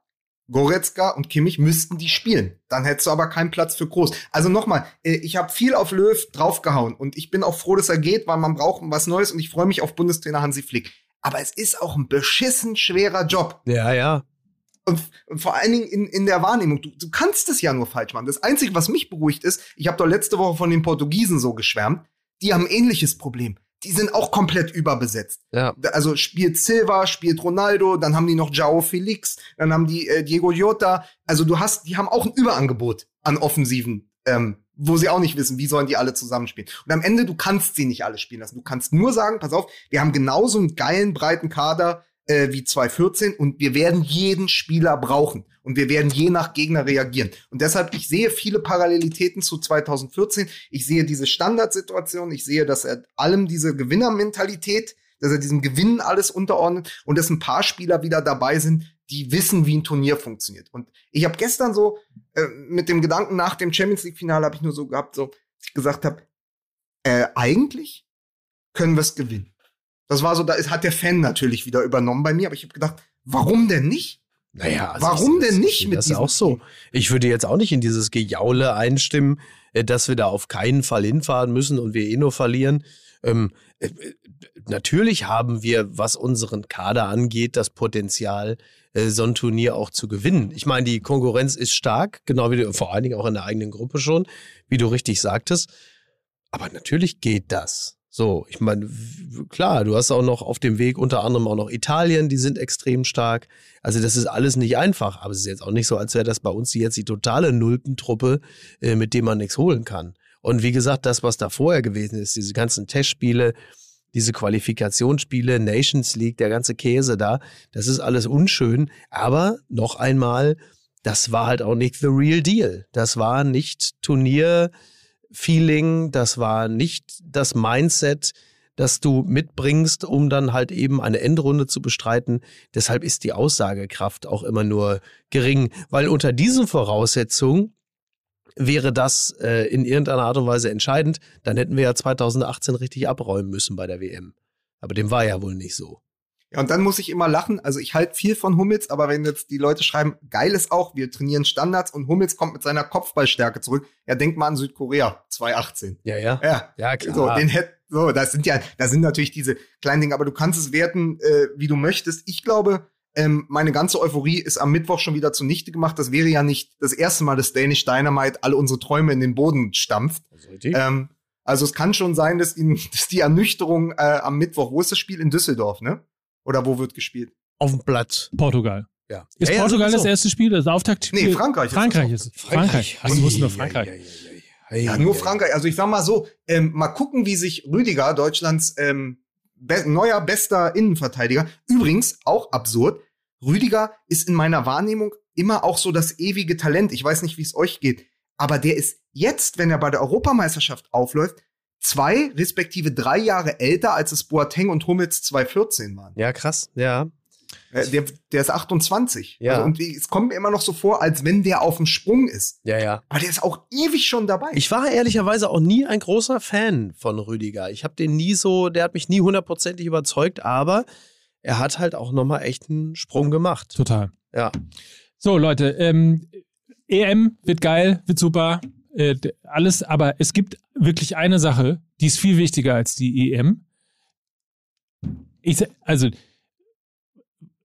Goretzka und Kimmich müssten die spielen. Dann hättest du aber keinen Platz für Groß. Also nochmal, äh, ich habe viel auf Löw draufgehauen und ich bin auch froh, dass er geht, weil man braucht was Neues und ich freue mich auf Bundestrainer Hansi Flick. Aber es ist auch ein beschissen schwerer Job. Ja, ja. Und, vor allen Dingen in, in der Wahrnehmung. Du, du kannst es ja nur falsch machen. Das Einzige, was mich beruhigt ist, ich habe doch letzte Woche von den Portugiesen so geschwärmt, die haben ein ähnliches Problem. Die sind auch komplett überbesetzt. Ja. Also spielt Silva, spielt Ronaldo, dann haben die noch Jao Felix, dann haben die äh, Diego Jota. Also du hast, die haben auch ein Überangebot an Offensiven, ähm, wo sie auch nicht wissen, wie sollen die alle zusammenspielen. Und am Ende, du kannst sie nicht alle spielen lassen. Du kannst nur sagen, pass auf, wir haben genauso einen geilen, breiten Kader äh, wie 2014 und wir werden jeden Spieler brauchen und wir werden je nach Gegner reagieren. Und deshalb, ich sehe viele Parallelitäten zu 2014. Ich sehe diese Standardsituation, ich sehe, dass er allem diese Gewinnermentalität, dass er diesem Gewinnen alles unterordnet und dass ein paar Spieler wieder dabei sind, die wissen, wie ein Turnier funktioniert. Und ich habe gestern so äh, mit dem Gedanken nach dem Champions League Finale habe ich nur so gehabt, so dass ich gesagt habe, äh, eigentlich können wir es gewinnen. Das war so, da ist, hat der Fan natürlich wieder übernommen bei mir, aber ich habe gedacht, warum denn nicht? Naja, also Warum ich, denn nicht ich, mit Das ist auch so. Ich würde jetzt auch nicht in dieses Gejaule einstimmen, äh, dass wir da auf keinen Fall hinfahren müssen und wir eh nur verlieren. Ähm, äh, äh, natürlich haben wir, was unseren Kader angeht, das Potenzial, so ein Turnier auch zu gewinnen. Ich meine, die Konkurrenz ist stark, genau wie du, vor allen Dingen auch in der eigenen Gruppe schon, wie du richtig sagtest. Aber natürlich geht das. So, ich meine, klar, du hast auch noch auf dem Weg unter anderem auch noch Italien, die sind extrem stark. Also das ist alles nicht einfach, aber es ist jetzt auch nicht so, als wäre das bei uns jetzt die totale Nulpentruppe, äh, mit dem man nichts holen kann. Und wie gesagt, das, was da vorher gewesen ist, diese ganzen Testspiele, diese Qualifikationsspiele, Nations League, der ganze Käse da, das ist alles unschön. Aber noch einmal, das war halt auch nicht the real deal. Das war nicht Turnier-Feeling, das war nicht das Mindset, das du mitbringst, um dann halt eben eine Endrunde zu bestreiten. Deshalb ist die Aussagekraft auch immer nur gering, weil unter diesen Voraussetzungen wäre das äh, in irgendeiner Art und Weise entscheidend, dann hätten wir ja 2018 richtig abräumen müssen bei der WM. Aber dem war ja wohl nicht so. Ja, und dann muss ich immer lachen. Also ich halte viel von Hummels, aber wenn jetzt die Leute schreiben, geil ist auch, wir trainieren Standards und Hummels kommt mit seiner Kopfballstärke zurück. Ja, denk mal an Südkorea 2018. Ja, ja. Ja, Ja, klar. so, den hätt, so, das sind ja, das sind natürlich diese kleinen Dinge, aber du kannst es werten, äh, wie du möchtest. Ich glaube, ähm, meine ganze Euphorie ist am Mittwoch schon wieder zunichte gemacht. Das wäre ja nicht das erste Mal, dass Danish Dynamite alle unsere Träume in den Boden stampft. Ähm, also es kann schon sein, dass, ihn, dass die Ernüchterung äh, am Mittwoch, wo ist das Spiel? In Düsseldorf, ne? Oder wo wird gespielt? Auf dem Platz. Portugal. Ja. Ist ja, ja, Portugal so. das erste Spiel, das Auftaktspiel? Nee, Frankreich ist Frankreich ist es. Frankreich. Also, du musst nur Frankreich. Ja, nur Frankreich. Also ich sag mal so, ähm, mal gucken, wie sich Rüdiger, Deutschlands ähm, be neuer bester Innenverteidiger, übrigens auch absurd, Rüdiger ist in meiner Wahrnehmung immer auch so das ewige Talent. Ich weiß nicht, wie es euch geht, aber der ist jetzt, wenn er bei der Europameisterschaft aufläuft, zwei respektive drei Jahre älter, als es Boateng und Hummels 2014 waren. Ja, krass. Ja. Äh, der, der ist 28. Ja. Also, und es kommt mir immer noch so vor, als wenn der auf dem Sprung ist. Ja, ja. Aber der ist auch ewig schon dabei. Ich war ehrlicherweise auch nie ein großer Fan von Rüdiger. Ich habe den nie so, der hat mich nie hundertprozentig überzeugt, aber er hat halt auch nochmal echt einen Sprung gemacht. Total. Ja. So, Leute, ähm, EM wird geil, wird super. Äh, alles, aber es gibt wirklich eine Sache, die ist viel wichtiger als die EM. Ich, also,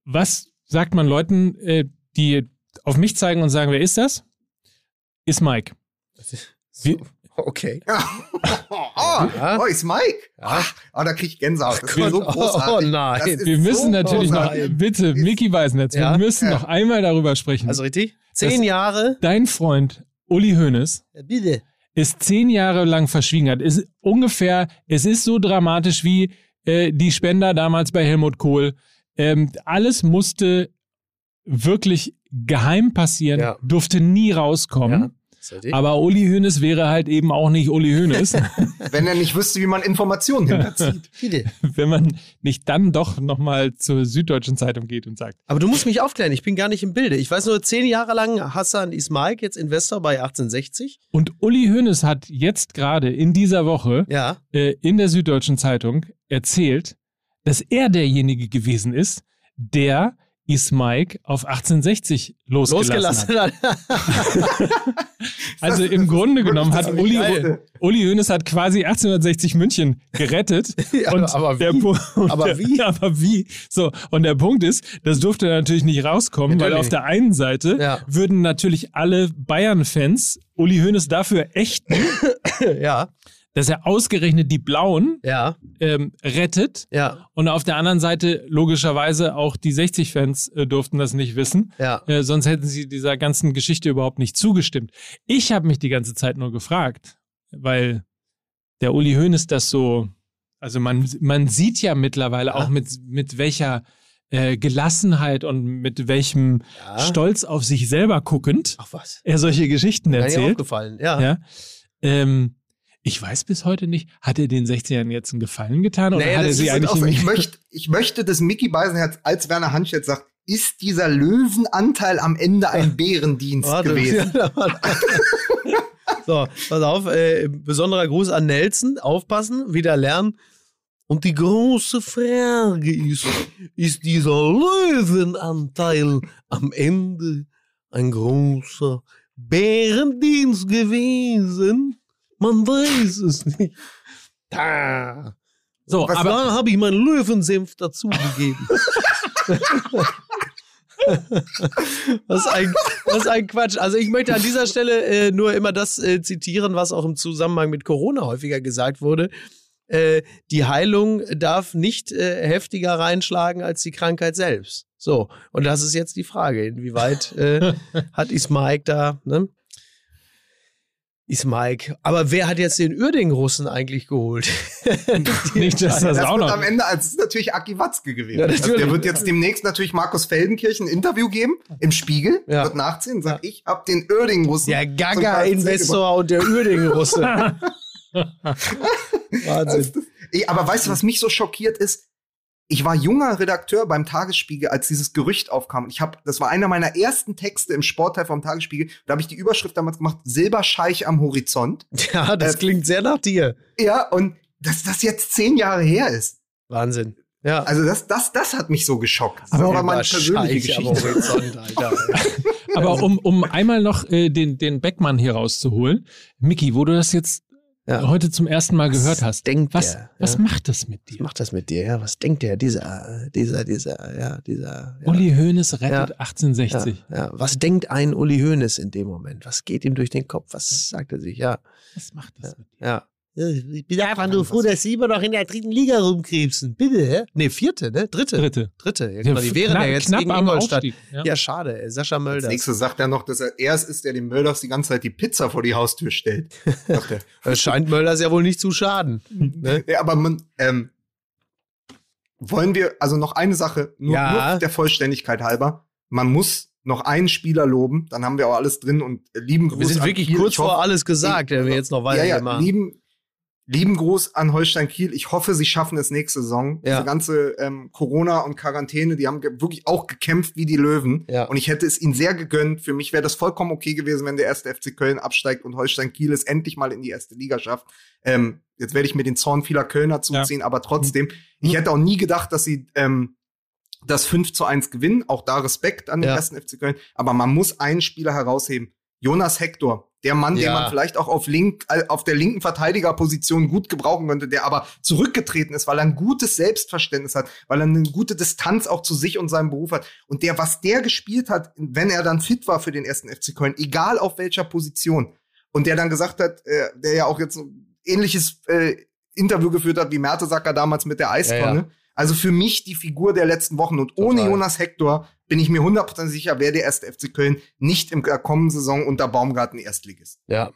was sagt man Leuten, äh, die auf mich zeigen und sagen, wer ist das? Ist Mike. Wie- Okay. oh, Ja. oh, ist Mike. Ja. Ach, oh, da krieg ich Gänsehaut. Das ist Gott, so oh, großartig. oh nein. Das ist Wir müssen so natürlich noch, großartig. bitte, Mickey Weißnetz, Ja? wir müssen Ja. noch einmal darüber sprechen. Also richtig? Zehn Jahre? Dein Freund Uli Hoeneß Bitte. ist zehn Jahre lang verschwiegen hat. Ist ungefähr, es ist so dramatisch wie äh, die Spender damals bei Helmut Kohl. Ähm, alles musste wirklich geheim passieren, Ja. durfte nie rauskommen. Ja. Aber Uli Hoeneß wäre halt eben auch nicht Uli Hoeneß, Wenn er nicht wüsste, wie man Informationen hinterzieht. Wenn man nicht dann doch nochmal zur Süddeutschen Zeitung geht und sagt, Aber du musst mich aufklären, ich bin gar nicht im Bilde. Ich weiß nur, zehn Jahre lang Hassan Ismail, jetzt Investor bei 1860. und Uli Hoeneß hat jetzt gerade in dieser Woche Ja. äh, in der Süddeutschen Zeitung erzählt, dass er derjenige gewesen ist, der Ismaik auf 1860 losgelassen, hat. Losgelassen hat. Also im Grunde genommen hat Uli. Uli Hoeneß hat quasi 1860 München gerettet. Ja, und aber der wie? Aber der, wie? Aber wie? So, und der Punkt ist, das durfte natürlich nicht rauskommen, weil Natürlich. auf der einen Seite Ja. würden natürlich alle Bayern-Fans Uli Hoeneß dafür ächten, ja, dass er ausgerechnet die Blauen ja, ähm, rettet. ja, Und auf der anderen Seite, logischerweise, auch die 60-Fans äh, durften das nicht wissen. ja. Äh, sonst hätten sie dieser ganzen Geschichte überhaupt nicht zugestimmt. Ich habe mich die ganze Zeit nur gefragt, weil der Uli Hoeneß das so, also man, man sieht ja mittlerweile auch mit, mit welcher äh, Gelassenheit und mit welchem. Stolz auf sich selber guckend er solche Geschichten Mir erzählt. aufgefallen, ja. Ja. Ähm, ich weiß bis heute nicht, hat er den 16ern jetzt einen Gefallen getan oder Nee, hat er sie eigentlich Auch ich, möchte, ich möchte, dass Mickey Beisenherz als Werner Hansch jetzt sagt, ist dieser Löwenanteil am Ende ein Bärendienst Warte. gewesen? so, pass auf, äh, besonderer Gruß an Nelson, aufpassen, wieder lernen. Und die große Frage ist, ist dieser Löwenanteil am Ende ein großer Bärendienst gewesen? Man weiß es nicht. Da. So, Was aber da habe ich meinen Löwensenf dazugegeben. was, ein, was ein Quatsch. Also ich möchte an dieser Stelle äh, nur immer das äh, zitieren, was auch im Zusammenhang mit Corona häufiger gesagt wurde. Äh, die Heilung darf nicht äh, heftiger reinschlagen als die Krankheit selbst. So, und das ist jetzt die Frage, inwieweit äh, hat Ismaik da, ne? Ismaik. Aber wer hat jetzt den Uerding-Russen eigentlich geholt? nicht, dass das, Das auch wird noch. am Ende, als es ist natürlich Aki Watzke gewesen. Ja, also der wird jetzt demnächst natürlich Markus Feldenkirchen ein Interview geben im Spiegel, Ja. wird nachziehen und sagt, ich hab den Oerding-Russen. Der Gaga-Investor und der Uerding-Russe. Wahnsinn. Ey, aber weißt du, was mich so schockiert ist? Ich war junger Redakteur beim Tagesspiegel, als dieses Gerücht aufkam. Ich habe, das war einer meiner ersten Texte im Sportteil vom Tagesspiegel. Da habe ich die Überschrift damals gemacht: Silberscheich am Horizont. Ja, das Äh, klingt sehr nach dir. Ja, und dass das jetzt zehn Jahre her ist. Wahnsinn. Ja. Also das, das, das hat mich so geschockt. Das Aber war meine persönliche Scheich am Geschichte. Horizont, Alter. Aber um, um einmal noch äh, den, den Beckmann hier rauszuholen. Mickey, wo du das jetzt Ja. heute zum ersten Mal gehört hast, denkt was, der? was ja? macht das mit Was dir? macht das mit dir? Ja, was denkt der? Dieser, dieser, dieser, ja, dieser. Ja. Uli Hoeneß rettet Ja. 1860. Ja, ja. Was denkt ein Uli Hoeneß in dem Moment? Was geht ihm durch den Kopf? Was sagt er sich? Ja, Was macht das mit dir? ja. Ich bin einfach nur froh, dass sie immer noch in der dritten Liga rumkrebsen. Bitte, hä? Nee, vierte, ne? Dritte. Dritte. Dritte. Ja, genau, die wären ja jetzt knapp gegen Ingolstadt. Aufstieg. Ja. Ja, schade. ey. Sascha Als Mölders. nächstes sagt er noch, dass er erst ist, der dem Mölders die ganze Zeit die Pizza vor die Haustür stellt. Das scheint Mölders ja wohl nicht zu schaden. Ne? Ja, aber man, ähm, wollen wir, also noch eine Sache, nur, Ja. nur der Vollständigkeit halber. Man muss noch einen Spieler loben, dann haben wir auch alles drin und lieben Gruß Wir sind wirklich kurz vor alles gesagt, wenn wir jetzt noch Ja, weiter ja, machen. lieben, lieben Gruß an Holstein Kiel. Ich hoffe, sie schaffen es nächste Saison. Ja. Diese ganze ähm, Corona und Quarantäne, die haben ge- wirklich auch gekämpft wie die Löwen. Ja. Und ich hätte es ihnen sehr gegönnt. Für mich wäre das vollkommen okay gewesen, wenn der erste FC Köln absteigt und Holstein Kiel es endlich mal in die erste Liga schafft. Ähm, jetzt werde ich mir den Zorn vieler Kölner zuziehen, aber trotzdem, ich hätte auch nie gedacht, dass sie ähm, das 5 zu 1 gewinnen. Auch da Respekt an den Ja. ersten FC Köln. Aber man muss einen Spieler herausheben. Jonas Hector, der Mann, den Ja. man vielleicht auch auf, link, äh, auf der linken Verteidigerposition gut gebrauchen könnte, der aber zurückgetreten ist, weil er ein gutes Selbstverständnis hat, weil er eine gute Distanz auch zu sich und seinem Beruf hat. Und der, was der gespielt hat, wenn er dann fit war für den ersten FC Köln, egal auf welcher Position, und der dann gesagt hat, äh, der ja auch jetzt ein ähnliches äh, Interview geführt hat wie Mertesacker damals mit der Eistonne. Ja, Also für mich die Figur der letzten Wochen. Und ohne Total. Jonas Hector bin ich mir 100% sicher, wäre der erste FC Köln nicht im der kommenden Saison unter Baumgarten Erstligist. Ja.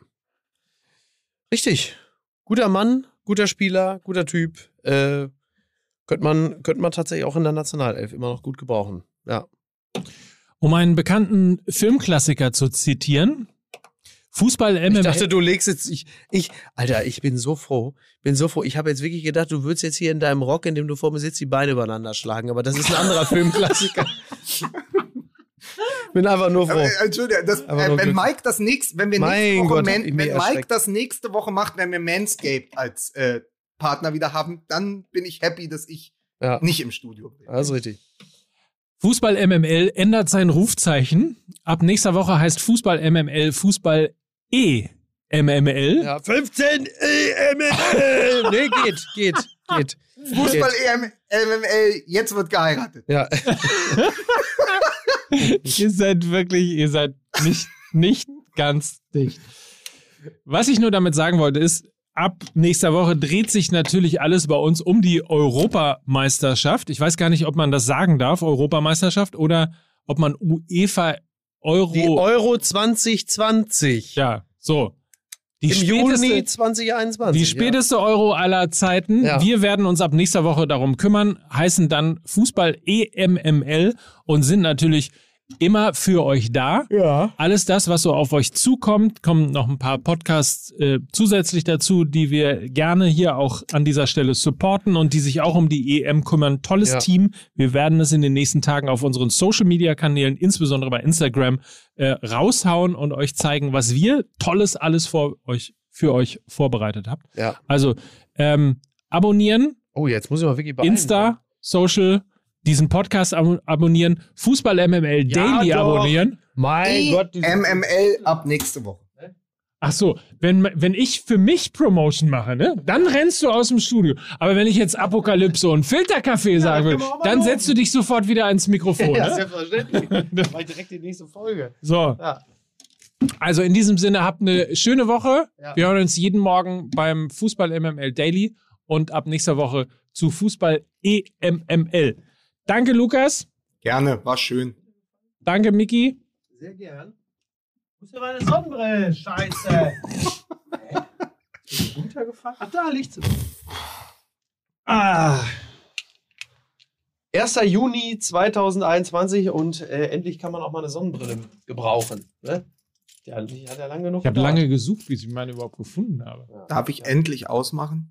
Richtig. Guter Mann, guter Spieler, guter Typ. Äh, könnte man, könnte man tatsächlich auch in der Nationalelf immer noch gut gebrauchen. Ja. Um einen bekannten Filmklassiker zu zitieren, Fußball Ich MMA. dachte, du legst jetzt, ich, ich, Alter, ich bin so froh, bin so froh. Ich habe jetzt wirklich gedacht, du würdest jetzt hier in deinem Rock, in dem du vor mir sitzt, die Beine übereinander schlagen. Aber das ist ein anderer Filmklassiker. bin einfach nur froh. Aber, äh, Entschuldigung, das, Aber äh, wenn. Mike das nächste, wenn wir Mein nächste Woche, Gott, ich Man, wenn Mike erschreckt. das nächste Woche macht, wenn wir Manscaped als äh, Partner wieder haben, dann bin ich happy, dass ich Ja, nicht im Studio bin. das ist richtig. Fußball MML ändert sein Rufzeichen. Ab nächster Woche heißt Fußball MML Fußball E MML. Ja, 15 EML. nee, geht, geht, geht. Fußball Geht. EM, MML, jetzt wird geheiratet. Ja. Ihr seid wirklich, ihr seid nicht, nicht ganz dicht. Was ich nur damit sagen wollte, ist, ab nächster Woche dreht sich natürlich alles bei uns um die Europameisterschaft. Ich weiß gar nicht, ob man das sagen darf, Europameisterschaft, oder ob man UEFA Euro. Die Euro 2020. ja, so. Die Im Juni späteste, 2021. die späteste Euro aller Zeiten. Ja. Wir werden uns ab nächster Woche darum kümmern, heißen dann Fußball EMML und sind natürlich immer für euch da. Ja. Alles das, was so auf euch zukommt, kommen noch ein paar Podcasts äh, zusätzlich dazu, die wir gerne hier auch an dieser Stelle supporten und die sich auch um die EM kümmern. Tolles Ja. Team. Wir werden es in den nächsten Tagen auf unseren Social Media Kanälen, insbesondere bei Instagram, äh, raushauen und euch zeigen, was wir Tolles alles vor euch, für euch vorbereitet habt. Ja. Also ähm, abonnieren, Oh, jetzt muss ich mal wirklich. Insta, Social, diesen Podcast ab abonnieren, Fußball MML Ja, Daily doch. abonnieren. Mein Gott. diese- MML ab nächste Woche. Ach so, wenn, wenn ich für mich Promotion mache, ne, dann rennst du aus dem Studio. Aber wenn ich jetzt Apokalypse und Filterkaffee sagen will, dann setzt du dich sofort wieder ans Mikrofon. Ja, ne? selbstverständlich. Dann ich direkt die nächste Folge. So, Ja. also in diesem Sinne habt eine schöne Woche. Ja. Wir hören uns jeden Morgen beim Fußball MML Daily und ab nächster Woche zu Fußball EMML. Danke, Lukas. Gerne, war schön. Danke, Miki. Sehr gern. Wo ist denn meine Sonnenbrille? Scheiße. Hä? Ist die runtergefallen? Ach, da liegt sie. Ah. 1. Juni 2021 und äh, endlich kann man auch mal eine Sonnenbrille gebrauchen. Ne? Ja, die hat ja lange genug Ich habe lange gesucht, bis ich meine überhaupt gefunden habe. Darf ich endlich ausmachen?